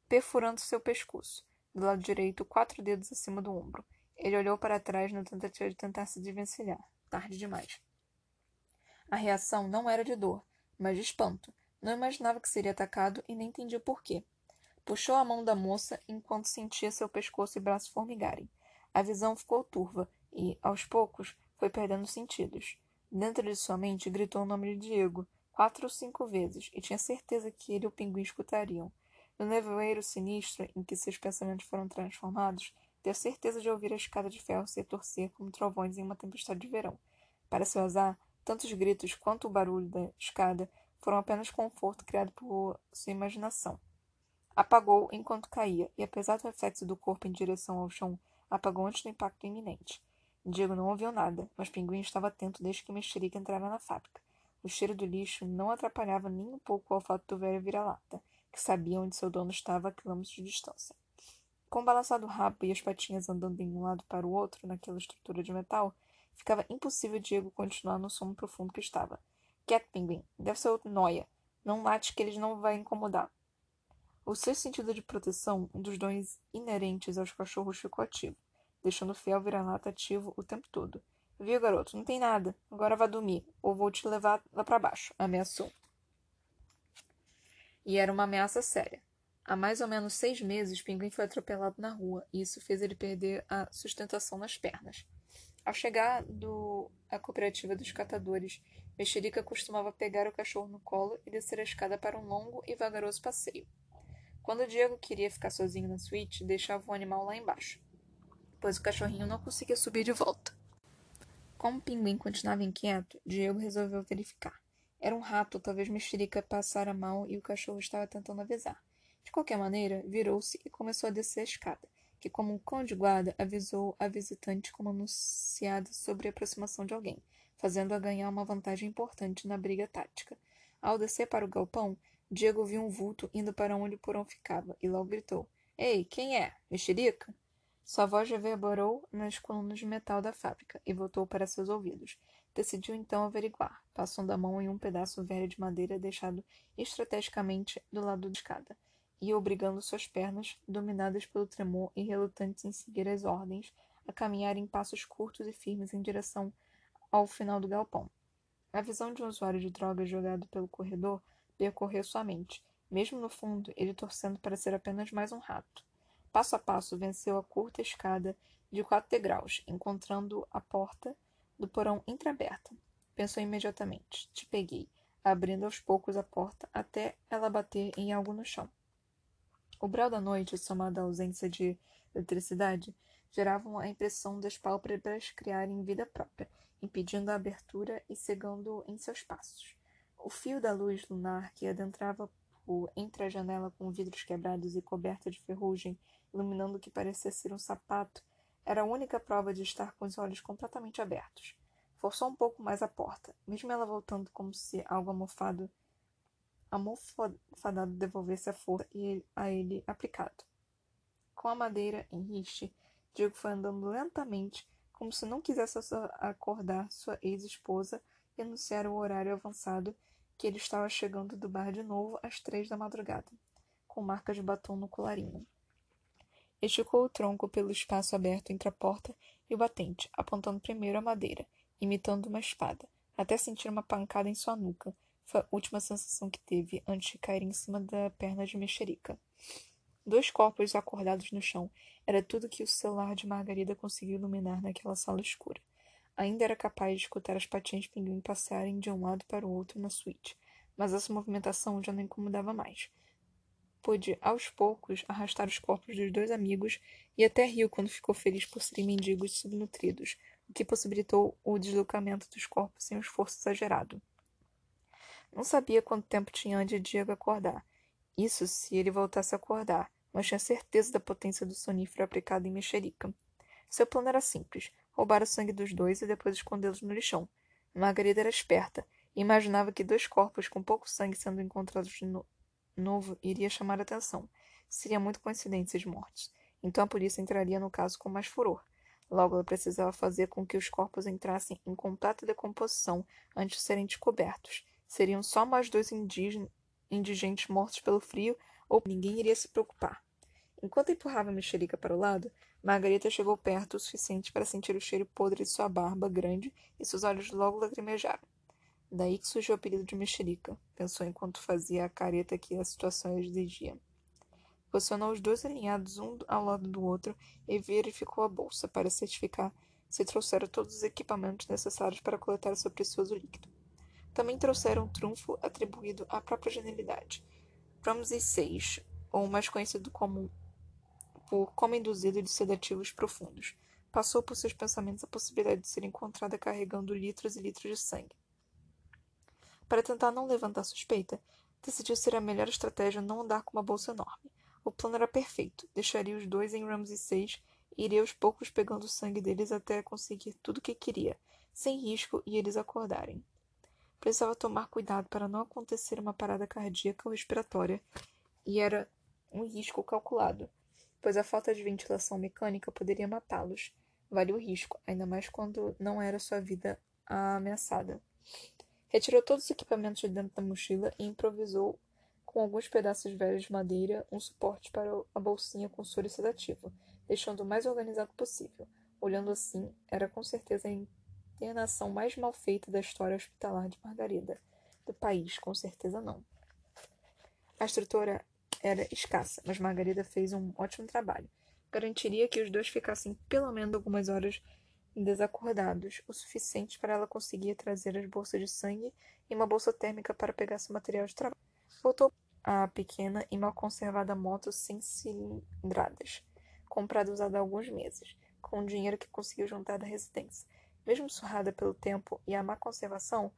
perfurando seu pescoço, do lado direito, quatro dedos acima do ombro. Ele olhou para trás na tentativa de tentar se desvencilhar. Tarde demais. A reação não era de dor, mas de espanto. Não imaginava que seria atacado e nem entendia por quê. Puxou a mão da moça enquanto sentia seu pescoço e braço formigarem. A visão ficou turva e, aos poucos, foi perdendo sentidos. Dentro de sua mente gritou o nome de Diego, quatro ou cinco vezes, e tinha certeza que ele e o pinguim escutariam. No nevoeiro sinistro em que seus pensamentos foram transformados, deu certeza de ouvir a escada de ferro se torcer como trovões em uma tempestade de verão. Para seu azar, tanto os gritos quanto o barulho da escada foram apenas conforto criado por sua imaginação. Apagou enquanto caía, e apesar do reflexo do corpo em direção ao chão, apagou antes do impacto iminente. Diego não ouviu nada, mas Pinguim estava atento desde que Mexerica entrara na fábrica. O cheiro do lixo não atrapalhava nem um pouco o olfato do velho vira-lata, que sabia onde seu dono estava a quilômetros de distância. Com o balançado rabo e as patinhas andando de um lado para o outro naquela estrutura de metal, Ficava impossível Diego continuar no sono profundo que estava. Quieto, pinguim. Deve ser outro noia. Não late que eles não vai incomodar. O seu sentido de proteção, um dos dons inerentes aos cachorros, ficou ativo, deixando o fiel vira-lata ativo o tempo todo. Viu, garoto? Não tem nada. Agora vá dormir, ou vou te levar lá para baixo, ameaçou. E era uma ameaça séria. Há mais ou menos seis meses, Pinguim foi atropelado na rua, e isso fez ele perder a sustentação nas pernas. Ao chegar do a cooperativa dos catadores, Mexerica costumava pegar o cachorro no colo e descer a escada para um longo e vagaroso passeio. Quando Diego queria ficar sozinho na suíte, deixava o animal lá embaixo, pois o cachorrinho não conseguia subir de volta. Como o pinguim continuava inquieto, Diego resolveu verificar. Era um rato, talvez Mexerica passara mal e o cachorro estava tentando avisar. De qualquer maneira, virou-se e começou a descer a escada, que, como um cão de guarda, avisou a visitante como anunciada sobre a aproximação de alguém, fazendo-a ganhar uma vantagem importante na briga tática. Ao descer para o galpão, Diego viu um vulto indo para onde o porão ficava e logo gritou: Ei, quem é? Mexerica? Sua voz reverberou nas colunas de metal da fábrica e voltou para seus ouvidos. Decidiu então averiguar, passando a mão em um pedaço velho de madeira deixado estrategicamente do lado da escada e obrigando suas pernas, dominadas pelo tremor e relutantes em seguir as ordens, a caminhar em passos curtos e firmes em direção ao final do galpão. A visão de um usuário de drogas jogado pelo corredor percorrer sua mente, mesmo no fundo ele torcendo para ser apenas mais um rato. Passo a passo venceu a curta escada de quatro degraus, encontrando a porta do porão entreaberta. Pensou imediatamente: Te peguei, abrindo aos poucos a porta até ela bater em algo no chão. O brau da noite, somado à ausência de eletricidade, geravam a impressão das pálpebras criarem vida própria, impedindo a abertura e cegando em seus passos. O fio da luz lunar que adentrava entre a janela com vidros quebrados e coberta de ferrugem, iluminando o que parecia ser um sapato, era a única prova de estar com os olhos completamente abertos. Forçou um pouco mais a porta, mesmo ela voltando como se algo almofado, almofadado devolvesse a força a ele aplicado. Com a madeira em riste, Diego foi andando lentamente, como se não quisesse acordar sua ex-esposa e anunciar o horário avançado que ele estava chegando do bar de novo às três da madrugada, com marcas de batom no colarinho. Esticou o tronco pelo espaço aberto entre a porta e o batente, apontando primeiro a madeira, imitando uma espada, até sentir uma pancada em sua nuca. Foi a última sensação que teve antes de cair em cima da perna de mexerica. Dois corpos acordados no chão era tudo que o celular de Margarida conseguiu iluminar naquela sala escura. Ainda era capaz de escutar as patinhas pinguim passearem de um lado para o outro na suíte, mas essa movimentação já não incomodava mais. Pôde, aos poucos, arrastar os corpos dos dois amigos e até riu quando ficou feliz por serem mendigos subnutridos, o que possibilitou o deslocamento dos corpos sem um esforço exagerado. Não sabia quanto tempo tinha de Diego acordar. Isso se ele voltasse a acordar, mas tinha certeza da potência do sonífero aplicado em mexerica. Seu plano era simples: roubar o sangue dos dois e depois escondê-los no lixão. Margarida era esperta e imaginava que dois corpos com pouco sangue sendo encontrados de no novo iria chamar a atenção. Seria muito coincidência de mortes. Então a polícia entraria no caso com mais furor. Logo, ela precisava fazer com que os corpos entrassem em completa decomposição antes de serem descobertos. Seriam só mais dois indigentes mortos pelo frio ou ninguém iria se preocupar. Enquanto empurrava a mexerica para o lado, Margarita chegou perto o suficiente para sentir o cheiro podre de sua barba grande e seus olhos logo lacrimejaram. Daí que surgiu o apelido de mexerica, pensou enquanto fazia a careta que a situação exigia. Posicionou os dois alinhados um ao lado do outro e verificou a bolsa para certificar se trouxeram todos os equipamentos necessários para coletar seu precioso líquido. Também trouxeram um trunfo atribuído à própria genialidade, Ramses VI, ou mais conhecido como por como induzido de sedativos profundos, passou por seus pensamentos a possibilidade de ser encontrada carregando litros e litros de sangue. Para tentar não levantar suspeita, decidiu ser a melhor estratégia não andar com uma bolsa enorme. O plano era perfeito. Deixaria os dois em Ramses VI e iria aos poucos pegando o sangue deles até conseguir tudo o que queria, sem risco e eles acordarem. Precisava tomar cuidado para não acontecer uma parada cardíaca ou respiratória, e era um risco calculado, pois a falta de ventilação mecânica poderia matá-los. Vale o risco, ainda mais quando não era sua vida ameaçada. Retirou todos os equipamentos de dentro da mochila e improvisou, com alguns pedaços velhos de madeira, um suporte para a bolsinha com soro sedativo, deixando o mais organizado possível. Olhando assim, era com certeza internação mais mal feita da história hospitalar de Margarida. Do país, com certeza não. A estrutura era escassa, mas Margarida fez um ótimo trabalho. Garantiria que os dois ficassem pelo menos algumas horas desacordados, o suficiente para ela conseguir trazer as bolsas de sangue e uma bolsa térmica para pegar seu material de trabalho. Voltou à pequena e mal conservada moto sem cilindradas, comprada usada há alguns meses, com o dinheiro que conseguiu juntar da residência. Mesmo surrada pelo tempo e a má conservação,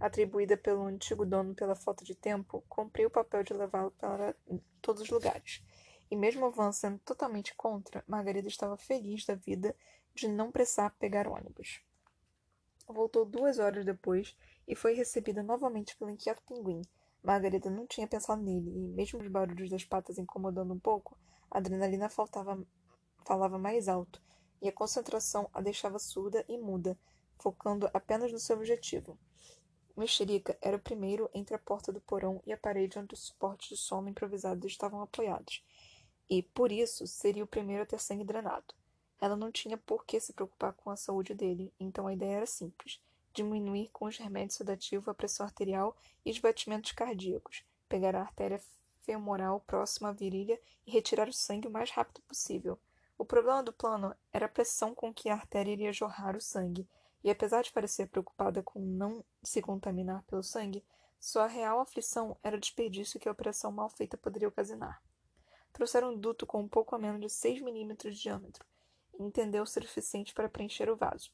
atribuída pelo antigo dono pela falta de tempo, cumpriu o papel de levá-lo para todos os lugares. E mesmo Van sendo totalmente contra, Margarida estava feliz da vida de não precisar pegar ônibus. Voltou duas horas depois e foi recebida novamente pelo inquieto pinguim. Margarida não tinha pensado nele, e mesmo os barulhos das patas incomodando um pouco, a adrenalina faltava, falava mais alto, e a concentração a deixava surda e muda, focando apenas no seu objetivo. Mexerica era o primeiro entre a porta do porão e a parede onde os suportes de sono improvisados estavam apoiados, e, por isso, seria o primeiro a ter sangue drenado. Ela não tinha por que se preocupar com a saúde dele, então a ideia era simples: diminuir com os remédios sedativos a pressão arterial e os batimentos cardíacos, pegar a artéria femoral próxima à virilha e retirar o sangue o mais rápido possível. O problema do plano era a pressão com que a artéria iria jorrar o sangue, e apesar de parecer preocupada com não se contaminar pelo sangue, sua real aflição era o desperdício que a operação mal feita poderia ocasionar. Trouxeram um duto com um pouco a menos de 6 milímetros de diâmetro, e entendeu o suficiente para preencher o vaso.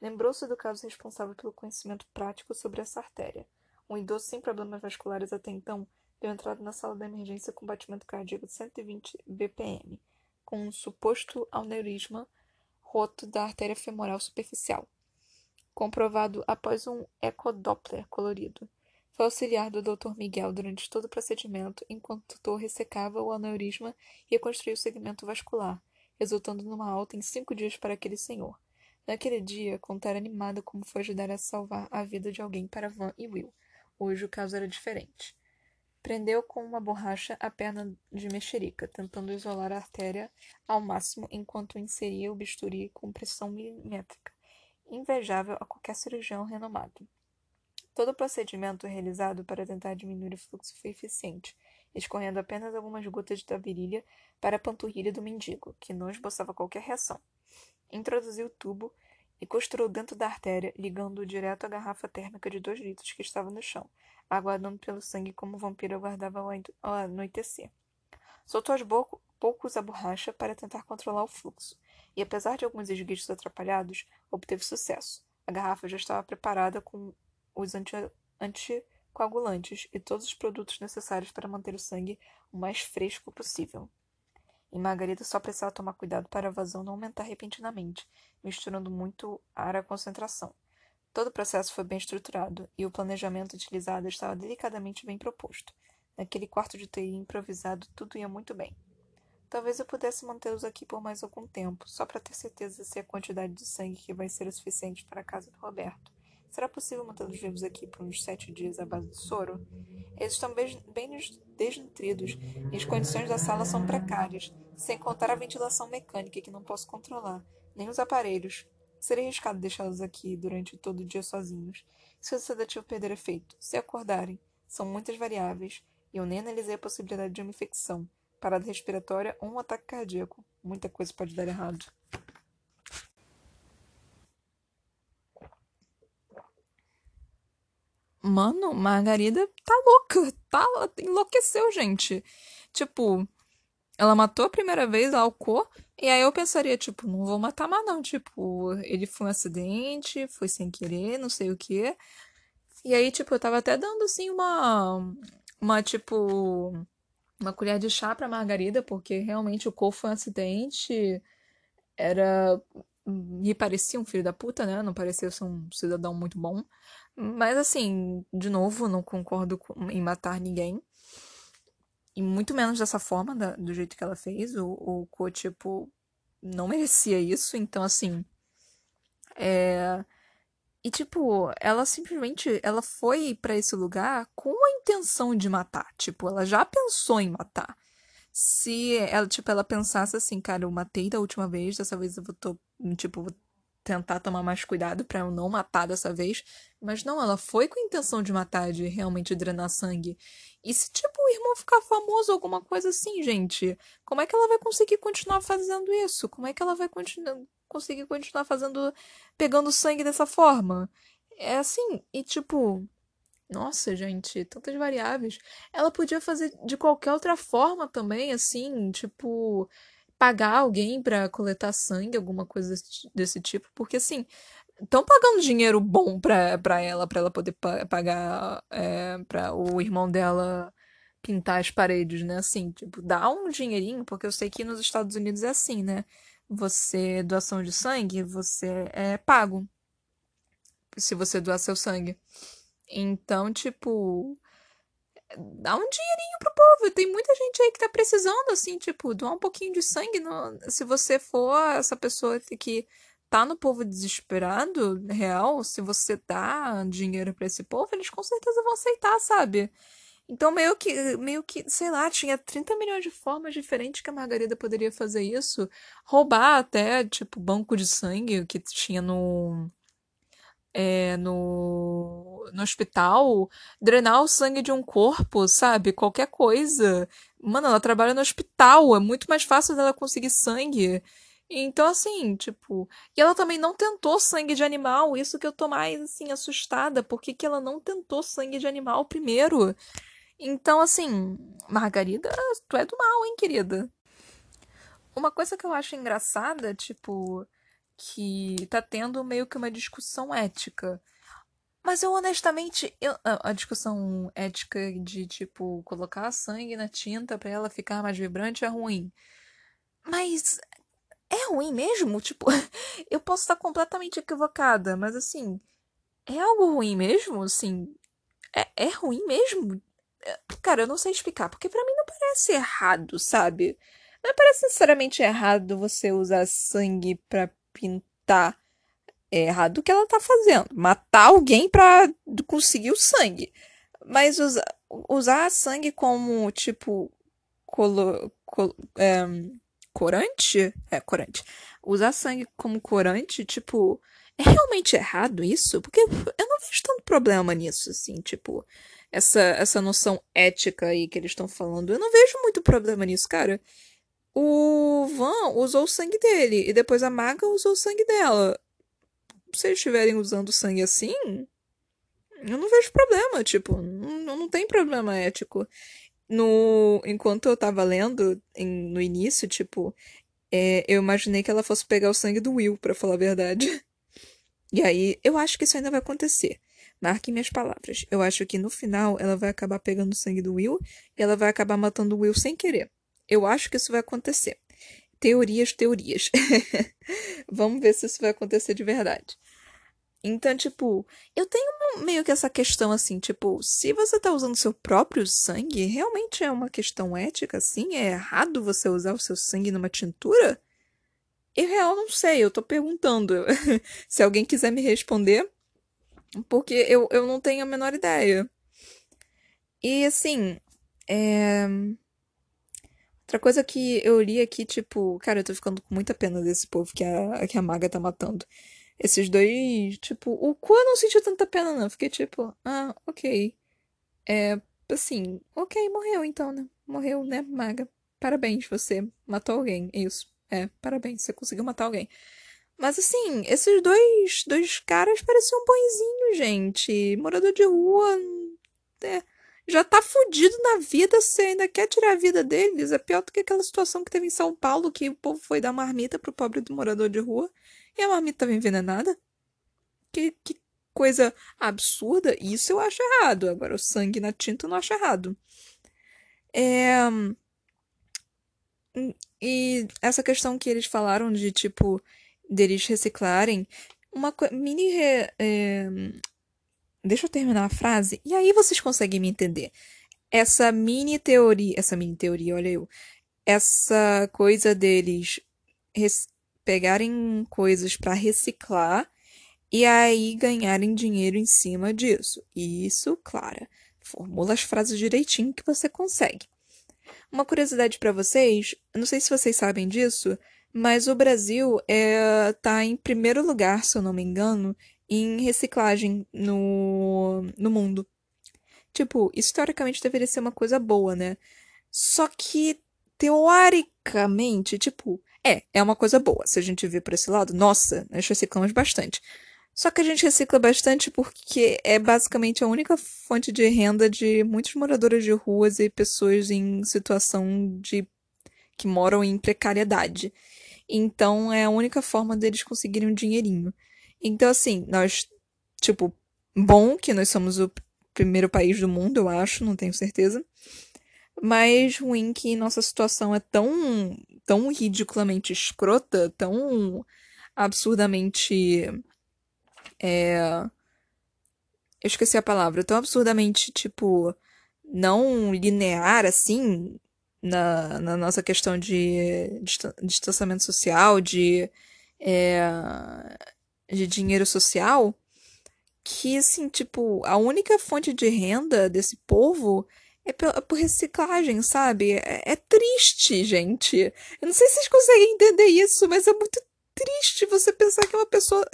Lembrou-se do caso responsável pelo conhecimento prático sobre essa artéria. Um idoso sem problemas vasculares até então deu entrada na sala da emergência com batimento cardíaco de 120 bpm, com um suposto aneurisma roto da artéria femoral superficial, comprovado após um ecodoppler colorido. Foi auxiliar do Dr. Miguel durante todo o procedimento, enquanto o tutor ressecava o aneurisma e reconstruía o segmento vascular, resultando numa alta em cinco dias para aquele senhor. Naquele dia, contar animado como foi ajudar a salvar a vida de alguém para Van e Will. Hoje o caso era diferente. Prendeu com uma borracha a perna de mexerica, tentando isolar a artéria ao máximo enquanto inseria o bisturi com pressão milimétrica, invejável a qualquer cirurgião renomado. Todo o procedimento realizado para tentar diminuir o fluxo foi eficiente, escorrendo apenas algumas gotas da virilha para a panturrilha do mendigo, que não esboçava qualquer reação. Introduziu o tubo e costurou dentro da artéria, ligando-o direto à garrafa térmica de dois litros que estava no chão, aguardando pelo sangue como o vampiro aguardava ao anoitecer. Soltou aos poucos a borracha para tentar controlar o fluxo, e apesar de alguns esguichos atrapalhados, obteve sucesso. A garrafa já estava preparada com os anti anticoagulantes e todos os produtos necessários para manter o sangue o mais fresco possível. E Margarida só precisava tomar cuidado para a vazão não aumentar repentinamente, misturando muito ar à concentração. Todo o processo foi bem estruturado e o planejamento utilizado estava delicadamente bem proposto. Naquele quarto de TI improvisado, tudo ia muito bem. Talvez eu pudesse mantê-los aqui por mais algum tempo, só para ter certeza se a quantidade de sangue que vai ser o suficiente para a casa do Roberto. Será possível mantê-los vivos aqui por uns sete dias à base de soro? Eles estão bem, desnutridos e as condições da sala são precárias, sem contar a ventilação mecânica que não posso controlar, nem os aparelhos. Seria arriscado deixá-los aqui durante todo o dia sozinhos. Se o sedativo perder efeito, se acordarem, são muitas variáveis, e eu nem analisei a possibilidade de uma infecção, parada respiratória ou um ataque cardíaco. Muita coisa pode dar errado. Mano, Margarida tá louca, tá, enlouqueceu, gente. Tipo, ela matou a primeira vez, Alcô, e aí eu pensaria, tipo, não vou matar mais não, tipo, ele foi um acidente, foi sem querer, não sei o quê. E aí, tipo, eu tava até dando, assim, uma, uma, tipo, uma colher de chá pra Margarida, porque realmente o Cole foi um acidente, era, me parecia um filho da puta, né, não parecia ser um cidadão muito bom. Mas, assim, de novo, não concordo em matar ninguém e muito menos dessa forma, da, do jeito que ela fez. O, o tipo, não merecia isso. Então, assim. É. E, tipo, ela simplesmente. Ela foi para esse lugar com intenção de matar. Tipo, ela já pensou em matar. Se ela, tipo, ela pensasse assim, cara, eu matei da última vez, dessa vez eu vou, tô, tipo, vou tentar tomar mais cuidado para eu não matar dessa vez. Mas não, ela foi com a intenção de matar, de realmente drenar sangue. E se, tipo, o irmão ficar famoso, alguma coisa assim, gente, como é que ela vai conseguir continuar fazendo isso? Como é que ela vai conseguir continuar fazendo. pegando sangue dessa forma? É assim, e tipo. Nossa, gente, tantas variáveis. Ela podia fazer de qualquer outra forma também, assim, tipo pagar alguém para coletar sangue, alguma coisa desse tipo, porque assim, estão pagando dinheiro bom pra, pra ela, pra ela poder pa pagar é, pra o irmão dela pintar as paredes, né? Assim, tipo, dá um dinheirinho, porque eu sei que nos Estados Unidos é assim, né? Você, doação de sangue, você é pago se você doar seu sangue. Então, tipo, dá um dinheirinho pro povo. Tem muita gente aí que tá precisando, assim, tipo, doar um pouquinho de sangue. No... Se você for essa pessoa que tá no povo desesperado, real, se você dá dinheiro para esse povo, eles com certeza vão aceitar, sabe? Então, meio que, meio que, sei lá, tinha 30 milhões de formas diferentes que a Margarida poderia fazer isso. Roubar até, tipo, banco de sangue que tinha no é, no, no hospital, drenar o sangue de um corpo, sabe? Qualquer coisa. Mano, ela trabalha no hospital, é muito mais fácil dela conseguir sangue. Então, assim, tipo. E ela também não tentou sangue de animal, isso que eu tô mais, assim, assustada. Por que, que ela não tentou sangue de animal primeiro? Então, assim, Margarida, tu é do mal, hein, querida? Uma coisa que eu acho engraçada, tipo, que tá tendo meio que uma discussão ética. Mas eu honestamente, eu, a discussão ética de tipo colocar sangue na tinta para ela ficar mais vibrante é ruim. Mas é ruim mesmo? Tipo, [LAUGHS] eu posso estar completamente equivocada, mas assim, é algo ruim mesmo? Assim, é, é ruim mesmo? É, cara, eu não sei explicar, porque para mim não parece errado, sabe? Não parece necessariamente errado você usar sangue para pintar. É errado o que ela tá fazendo. Matar alguém pra conseguir o sangue. Mas usa, usar sangue como, tipo, colo, é, corante? É, corante. Usar sangue como corante, tipo, é realmente errado isso? Porque eu não vejo tanto problema nisso, assim, tipo, essa, essa noção ética aí que eles estão falando. Eu não vejo muito problema nisso, cara o Van usou o sangue dele e depois a Maga usou o sangue dela. Se eles estiverem usando sangue assim, eu não vejo problema, tipo, não, não tem problema ético. No, enquanto eu tava lendo em, no início, tipo, é, eu imaginei que ela fosse pegar o sangue do Will, para falar a verdade. E aí, eu acho que isso ainda vai acontecer. Marque minhas palavras. Eu acho que no final ela vai acabar pegando o sangue do Will e ela vai acabar matando o Will sem querer. Eu acho que isso vai acontecer. Teorias, teorias. [LAUGHS] Vamos ver se isso vai acontecer de verdade. Então, tipo, eu tenho meio que essa questão assim, tipo, se você tá usando seu próprio sangue, realmente é uma questão ética, assim? É errado você usar o seu sangue numa tintura? Eu real não sei, eu tô perguntando. [LAUGHS] se alguém quiser me responder, porque eu, eu não tenho a menor ideia. E assim, é... Outra coisa que eu li aqui, tipo, cara, eu tô ficando com muita pena desse povo que a, que a maga tá matando. Esses dois, tipo, o Kwa não sentiu tanta pena, não. Fiquei tipo, ah, ok. É, assim, ok, morreu então, né? Morreu, né, maga? Parabéns, você matou alguém. Isso. É, parabéns, você conseguiu matar alguém. Mas assim, esses dois, dois caras pareciam bonzinhos, gente. Morador de rua. É, já tá fudido na vida, você ainda quer tirar a vida deles. É pior do que aquela situação que teve em São Paulo, que o povo foi dar marmita pro pobre do morador de rua e a marmita tava envenenada. Que, que coisa absurda. Isso eu acho errado. Agora, o sangue na tinta eu não acho errado. É. E essa questão que eles falaram de, tipo, deles reciclarem. Uma mini. É, Deixa eu terminar a frase e aí vocês conseguem me entender. Essa mini teoria, essa mini teoria, olha eu, essa coisa deles pegarem coisas para reciclar e aí ganharem dinheiro em cima disso. Isso, Clara. Formula as frases direitinho que você consegue. Uma curiosidade para vocês, não sei se vocês sabem disso, mas o Brasil é, tá em primeiro lugar, se eu não me engano, em reciclagem no, no mundo. Tipo, historicamente deveria ser uma coisa boa, né? Só que, teoricamente, tipo, é, é uma coisa boa. Se a gente vê por esse lado, nossa, nós reciclamos bastante. Só que a gente recicla bastante porque é basicamente a única fonte de renda de muitos moradores de ruas e pessoas em situação de que moram em precariedade. Então é a única forma deles conseguirem um dinheirinho. Então, assim, nós, tipo, bom que nós somos o primeiro país do mundo, eu acho, não tenho certeza. Mas ruim que nossa situação é tão, tão ridiculamente escrota, tão absurdamente. É... Eu esqueci a palavra. Tão absurdamente, tipo, não linear assim na, na nossa questão de, distanciamento social, de. É, de dinheiro social que, assim, tipo, a única fonte de renda desse povo é por reciclagem, sabe? É, é, triste, gente. Eu não sei se vocês conseguem entender isso, mas é muito triste você pensar que uma pessoa.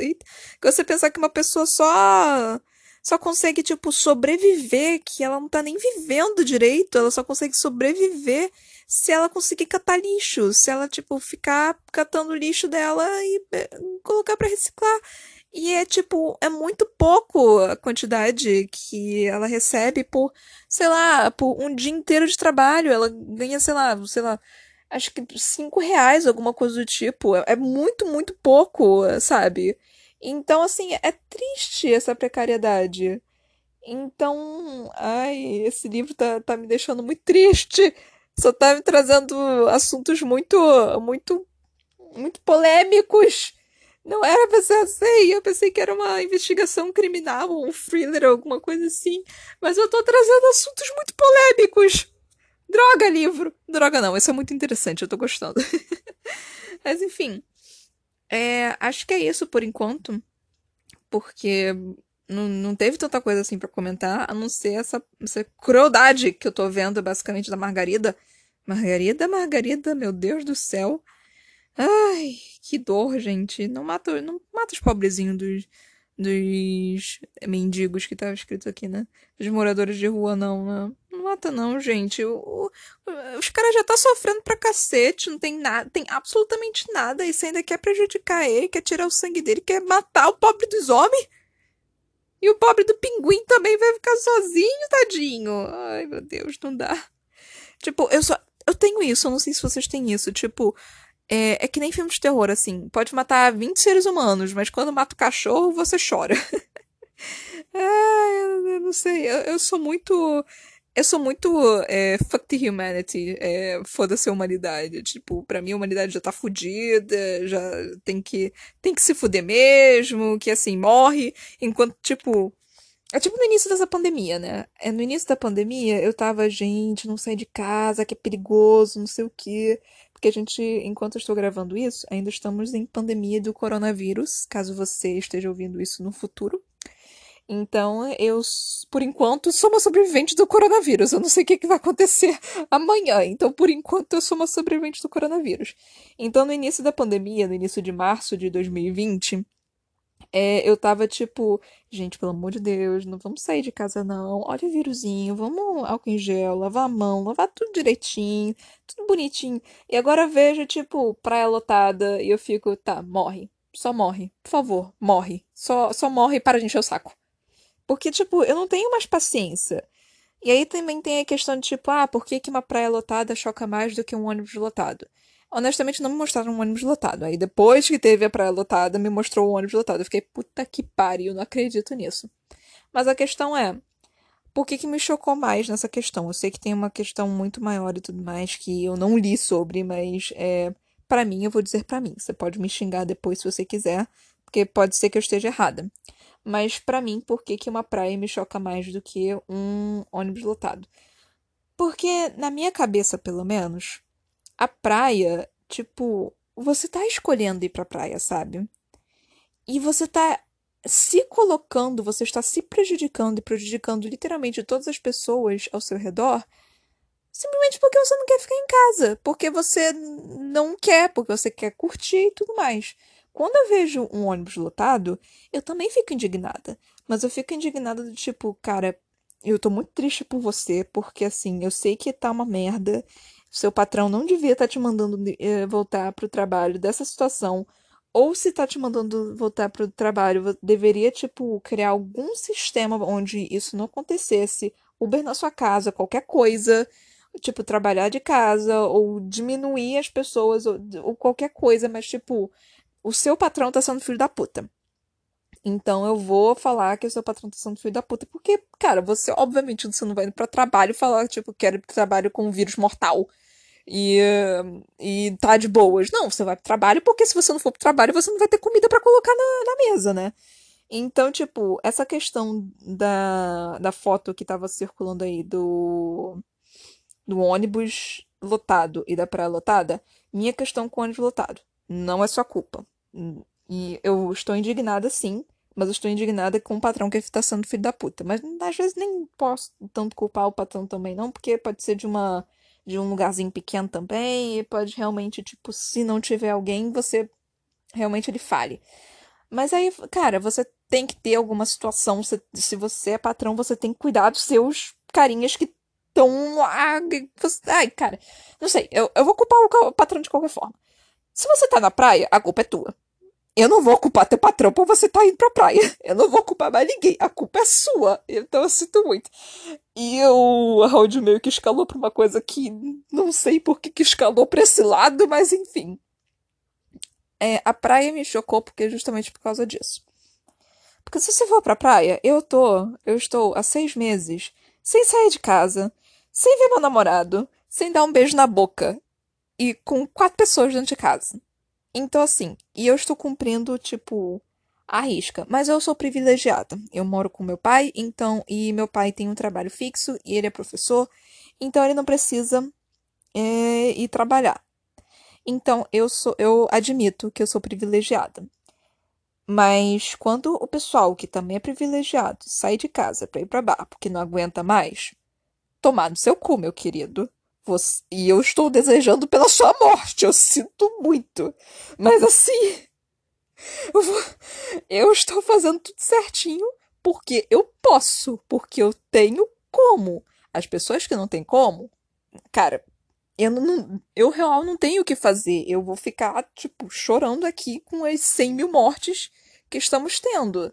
Você pensar que uma pessoa só. Só consegue, tipo, sobreviver, que ela não tá nem vivendo direito, ela só consegue sobreviver se ela conseguir catar lixo, se ela, tipo, ficar catando lixo dela e eh, colocar para reciclar. E é tipo, é muito pouco a quantidade que ela recebe por, sei lá, por um dia inteiro de trabalho. Ela ganha, sei lá, sei lá, acho que cinco reais, alguma coisa do tipo. É, é muito, muito pouco, sabe? Então, assim, é triste essa precariedade. Então, ai, esse livro tá, tá me deixando muito triste. Só tá me trazendo assuntos muito, muito, muito polêmicos. Não era pra ser assim, eu pensei que era uma investigação criminal, um thriller, alguma coisa assim. Mas eu tô trazendo assuntos muito polêmicos. Droga, livro! Droga não, isso é muito interessante, eu tô gostando. [LAUGHS] Mas enfim. É, acho que é isso por enquanto. Porque não, não teve tanta coisa assim para comentar, a não ser essa, essa crueldade que eu tô vendo, basicamente, da Margarida. Margarida, Margarida, meu Deus do céu. Ai, que dor, gente. Não mata, não mata os pobrezinhos dos, dos mendigos que tava escrito aqui, né? Dos moradores de rua, não, né? Não mata, não, gente. O, o, os caras já tá sofrendo pra cacete, não tem nada, tem absolutamente nada. E você ainda quer prejudicar ele, quer tirar o sangue dele, quer matar o pobre dos homens. E o pobre do pinguim também vai ficar sozinho, tadinho. Ai, meu Deus, não dá. Tipo, eu só. Eu tenho isso, eu não sei se vocês têm isso. Tipo, é, é que nem filme de terror, assim. Pode matar 20 seres humanos, mas quando mata o cachorro, você chora. [LAUGHS] é, eu não sei. Eu, eu sou muito. Eu sou muito é, fuck the humanity, é, foda-se a humanidade. Tipo, pra mim a humanidade já tá fudida, já tem que, tem que se fuder mesmo, que assim, morre. Enquanto, tipo, é tipo no início dessa pandemia, né? É no início da pandemia eu tava, gente, não sai de casa, que é perigoso, não sei o quê. Porque a gente, enquanto eu estou gravando isso, ainda estamos em pandemia do coronavírus, caso você esteja ouvindo isso no futuro. Então, eu, por enquanto, sou uma sobrevivente do coronavírus. Eu não sei o que, que vai acontecer [LAUGHS] amanhã. Então, por enquanto, eu sou uma sobrevivente do coronavírus. Então, no início da pandemia, no início de março de 2020, é, eu tava tipo, gente, pelo amor de Deus, não vamos sair de casa não. Olha o vírusinho, vamos álcool em gel, lavar a mão, lavar tudo direitinho, tudo bonitinho. E agora vejo, tipo, praia lotada e eu fico, tá, morre. Só morre. Por favor, morre. Só, só morre para de encher o saco. Porque, tipo, eu não tenho mais paciência. E aí também tem a questão de, tipo, ah, por que, que uma praia lotada choca mais do que um ônibus lotado? Honestamente, não me mostraram um ônibus lotado. Aí depois que teve a praia lotada, me mostrou o ônibus lotado. Eu fiquei, puta que pariu, não acredito nisso. Mas a questão é, por que, que me chocou mais nessa questão? Eu sei que tem uma questão muito maior e tudo mais que eu não li sobre, mas é, para mim, eu vou dizer para mim. Você pode me xingar depois se você quiser, porque pode ser que eu esteja errada. Mas para mim, por que, que uma praia me choca mais do que um ônibus lotado? Porque na minha cabeça, pelo menos, a praia, tipo, você tá escolhendo ir pra praia, sabe? E você tá se colocando, você está se prejudicando e prejudicando literalmente todas as pessoas ao seu redor, simplesmente porque você não quer ficar em casa, porque você não quer, porque você quer curtir e tudo mais. Quando eu vejo um ônibus lotado, eu também fico indignada. Mas eu fico indignada do tipo, cara, eu tô muito triste por você, porque assim, eu sei que tá uma merda seu patrão não devia estar tá te mandando eh, voltar para o trabalho dessa situação, ou se está te mandando voltar para o trabalho, deveria, tipo, criar algum sistema onde isso não acontecesse, Uber na sua casa, qualquer coisa, tipo, trabalhar de casa, ou diminuir as pessoas, ou, ou qualquer coisa, mas, tipo, o seu patrão tá sendo filho da puta. Então eu vou falar que o seu patrão tá sendo filho da puta, porque, cara, você, obviamente, você não vai indo pra trabalho falar, tipo, quero trabalho com um vírus mortal e, e tá de boas. Não, você vai pro trabalho porque se você não for pro trabalho, você não vai ter comida para colocar na, na mesa, né? Então, tipo, essa questão da, da foto que tava circulando aí do, do ônibus lotado e da praia lotada, minha questão com o ônibus lotado. Não é sua culpa. E eu estou indignada, sim, mas eu estou indignada com o patrão que está sendo filho da puta. Mas às vezes nem posso tanto culpar o patrão também, não, porque pode ser de uma de um lugarzinho pequeno também, e pode realmente, tipo, se não tiver alguém, você realmente ele fale. Mas aí, cara, você tem que ter alguma situação. Se, se você é patrão, você tem que cuidar dos seus carinhas que estão lá. Ai, cara, não sei. Eu, eu vou culpar o patrão de qualquer forma. Se você tá na praia, a culpa é tua. Eu não vou culpar teu patrão por você tá indo pra praia. Eu não vou culpar mais ninguém. A culpa é sua. Então eu sinto muito. E o áudio meio que escalou pra uma coisa que não sei por que, que escalou pra esse lado, mas enfim. É, a praia me chocou porque justamente por causa disso. Porque se você for pra praia, eu tô, eu estou há seis meses sem sair de casa, sem ver meu namorado, sem dar um beijo na boca e com quatro pessoas dentro de casa. Então, assim, e eu estou cumprindo, tipo, a risca. Mas eu sou privilegiada. Eu moro com meu pai, então, e meu pai tem um trabalho fixo e ele é professor, então ele não precisa é, ir trabalhar. Então, eu sou, eu admito que eu sou privilegiada. Mas quando o pessoal que também é privilegiado sai de casa para ir para bar porque não aguenta mais, tomar no seu cu, meu querido. Você... E eu estou desejando pela sua morte, eu sinto muito. Mas assim, eu, vou... eu estou fazendo tudo certinho porque eu posso, porque eu tenho como. As pessoas que não têm como, cara, eu não, eu real não tenho o que fazer. Eu vou ficar, tipo, chorando aqui com as 100 mil mortes que estamos tendo.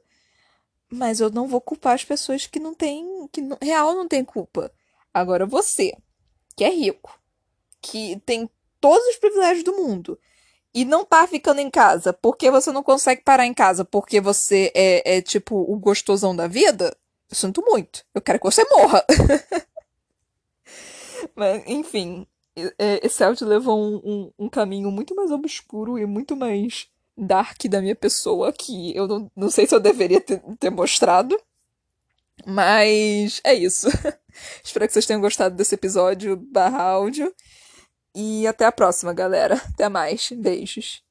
Mas eu não vou culpar as pessoas que não têm, que não, real não tem culpa. Agora você, que é rico, que tem todos os privilégios do mundo e não tá ficando em casa porque você não consegue parar em casa porque você é, é tipo o gostosão da vida, eu sinto muito. Eu quero que você morra. [LAUGHS] Mas, enfim, esse áudio levou um, um, um, caminho muito mais obscuro e muito mais dark da minha pessoa que eu não, não sei se eu deveria ter, ter mostrado. Mas é isso. [LAUGHS] Espero que vocês tenham gostado desse episódio barra áudio. E até a próxima, galera. Até mais. Beijos.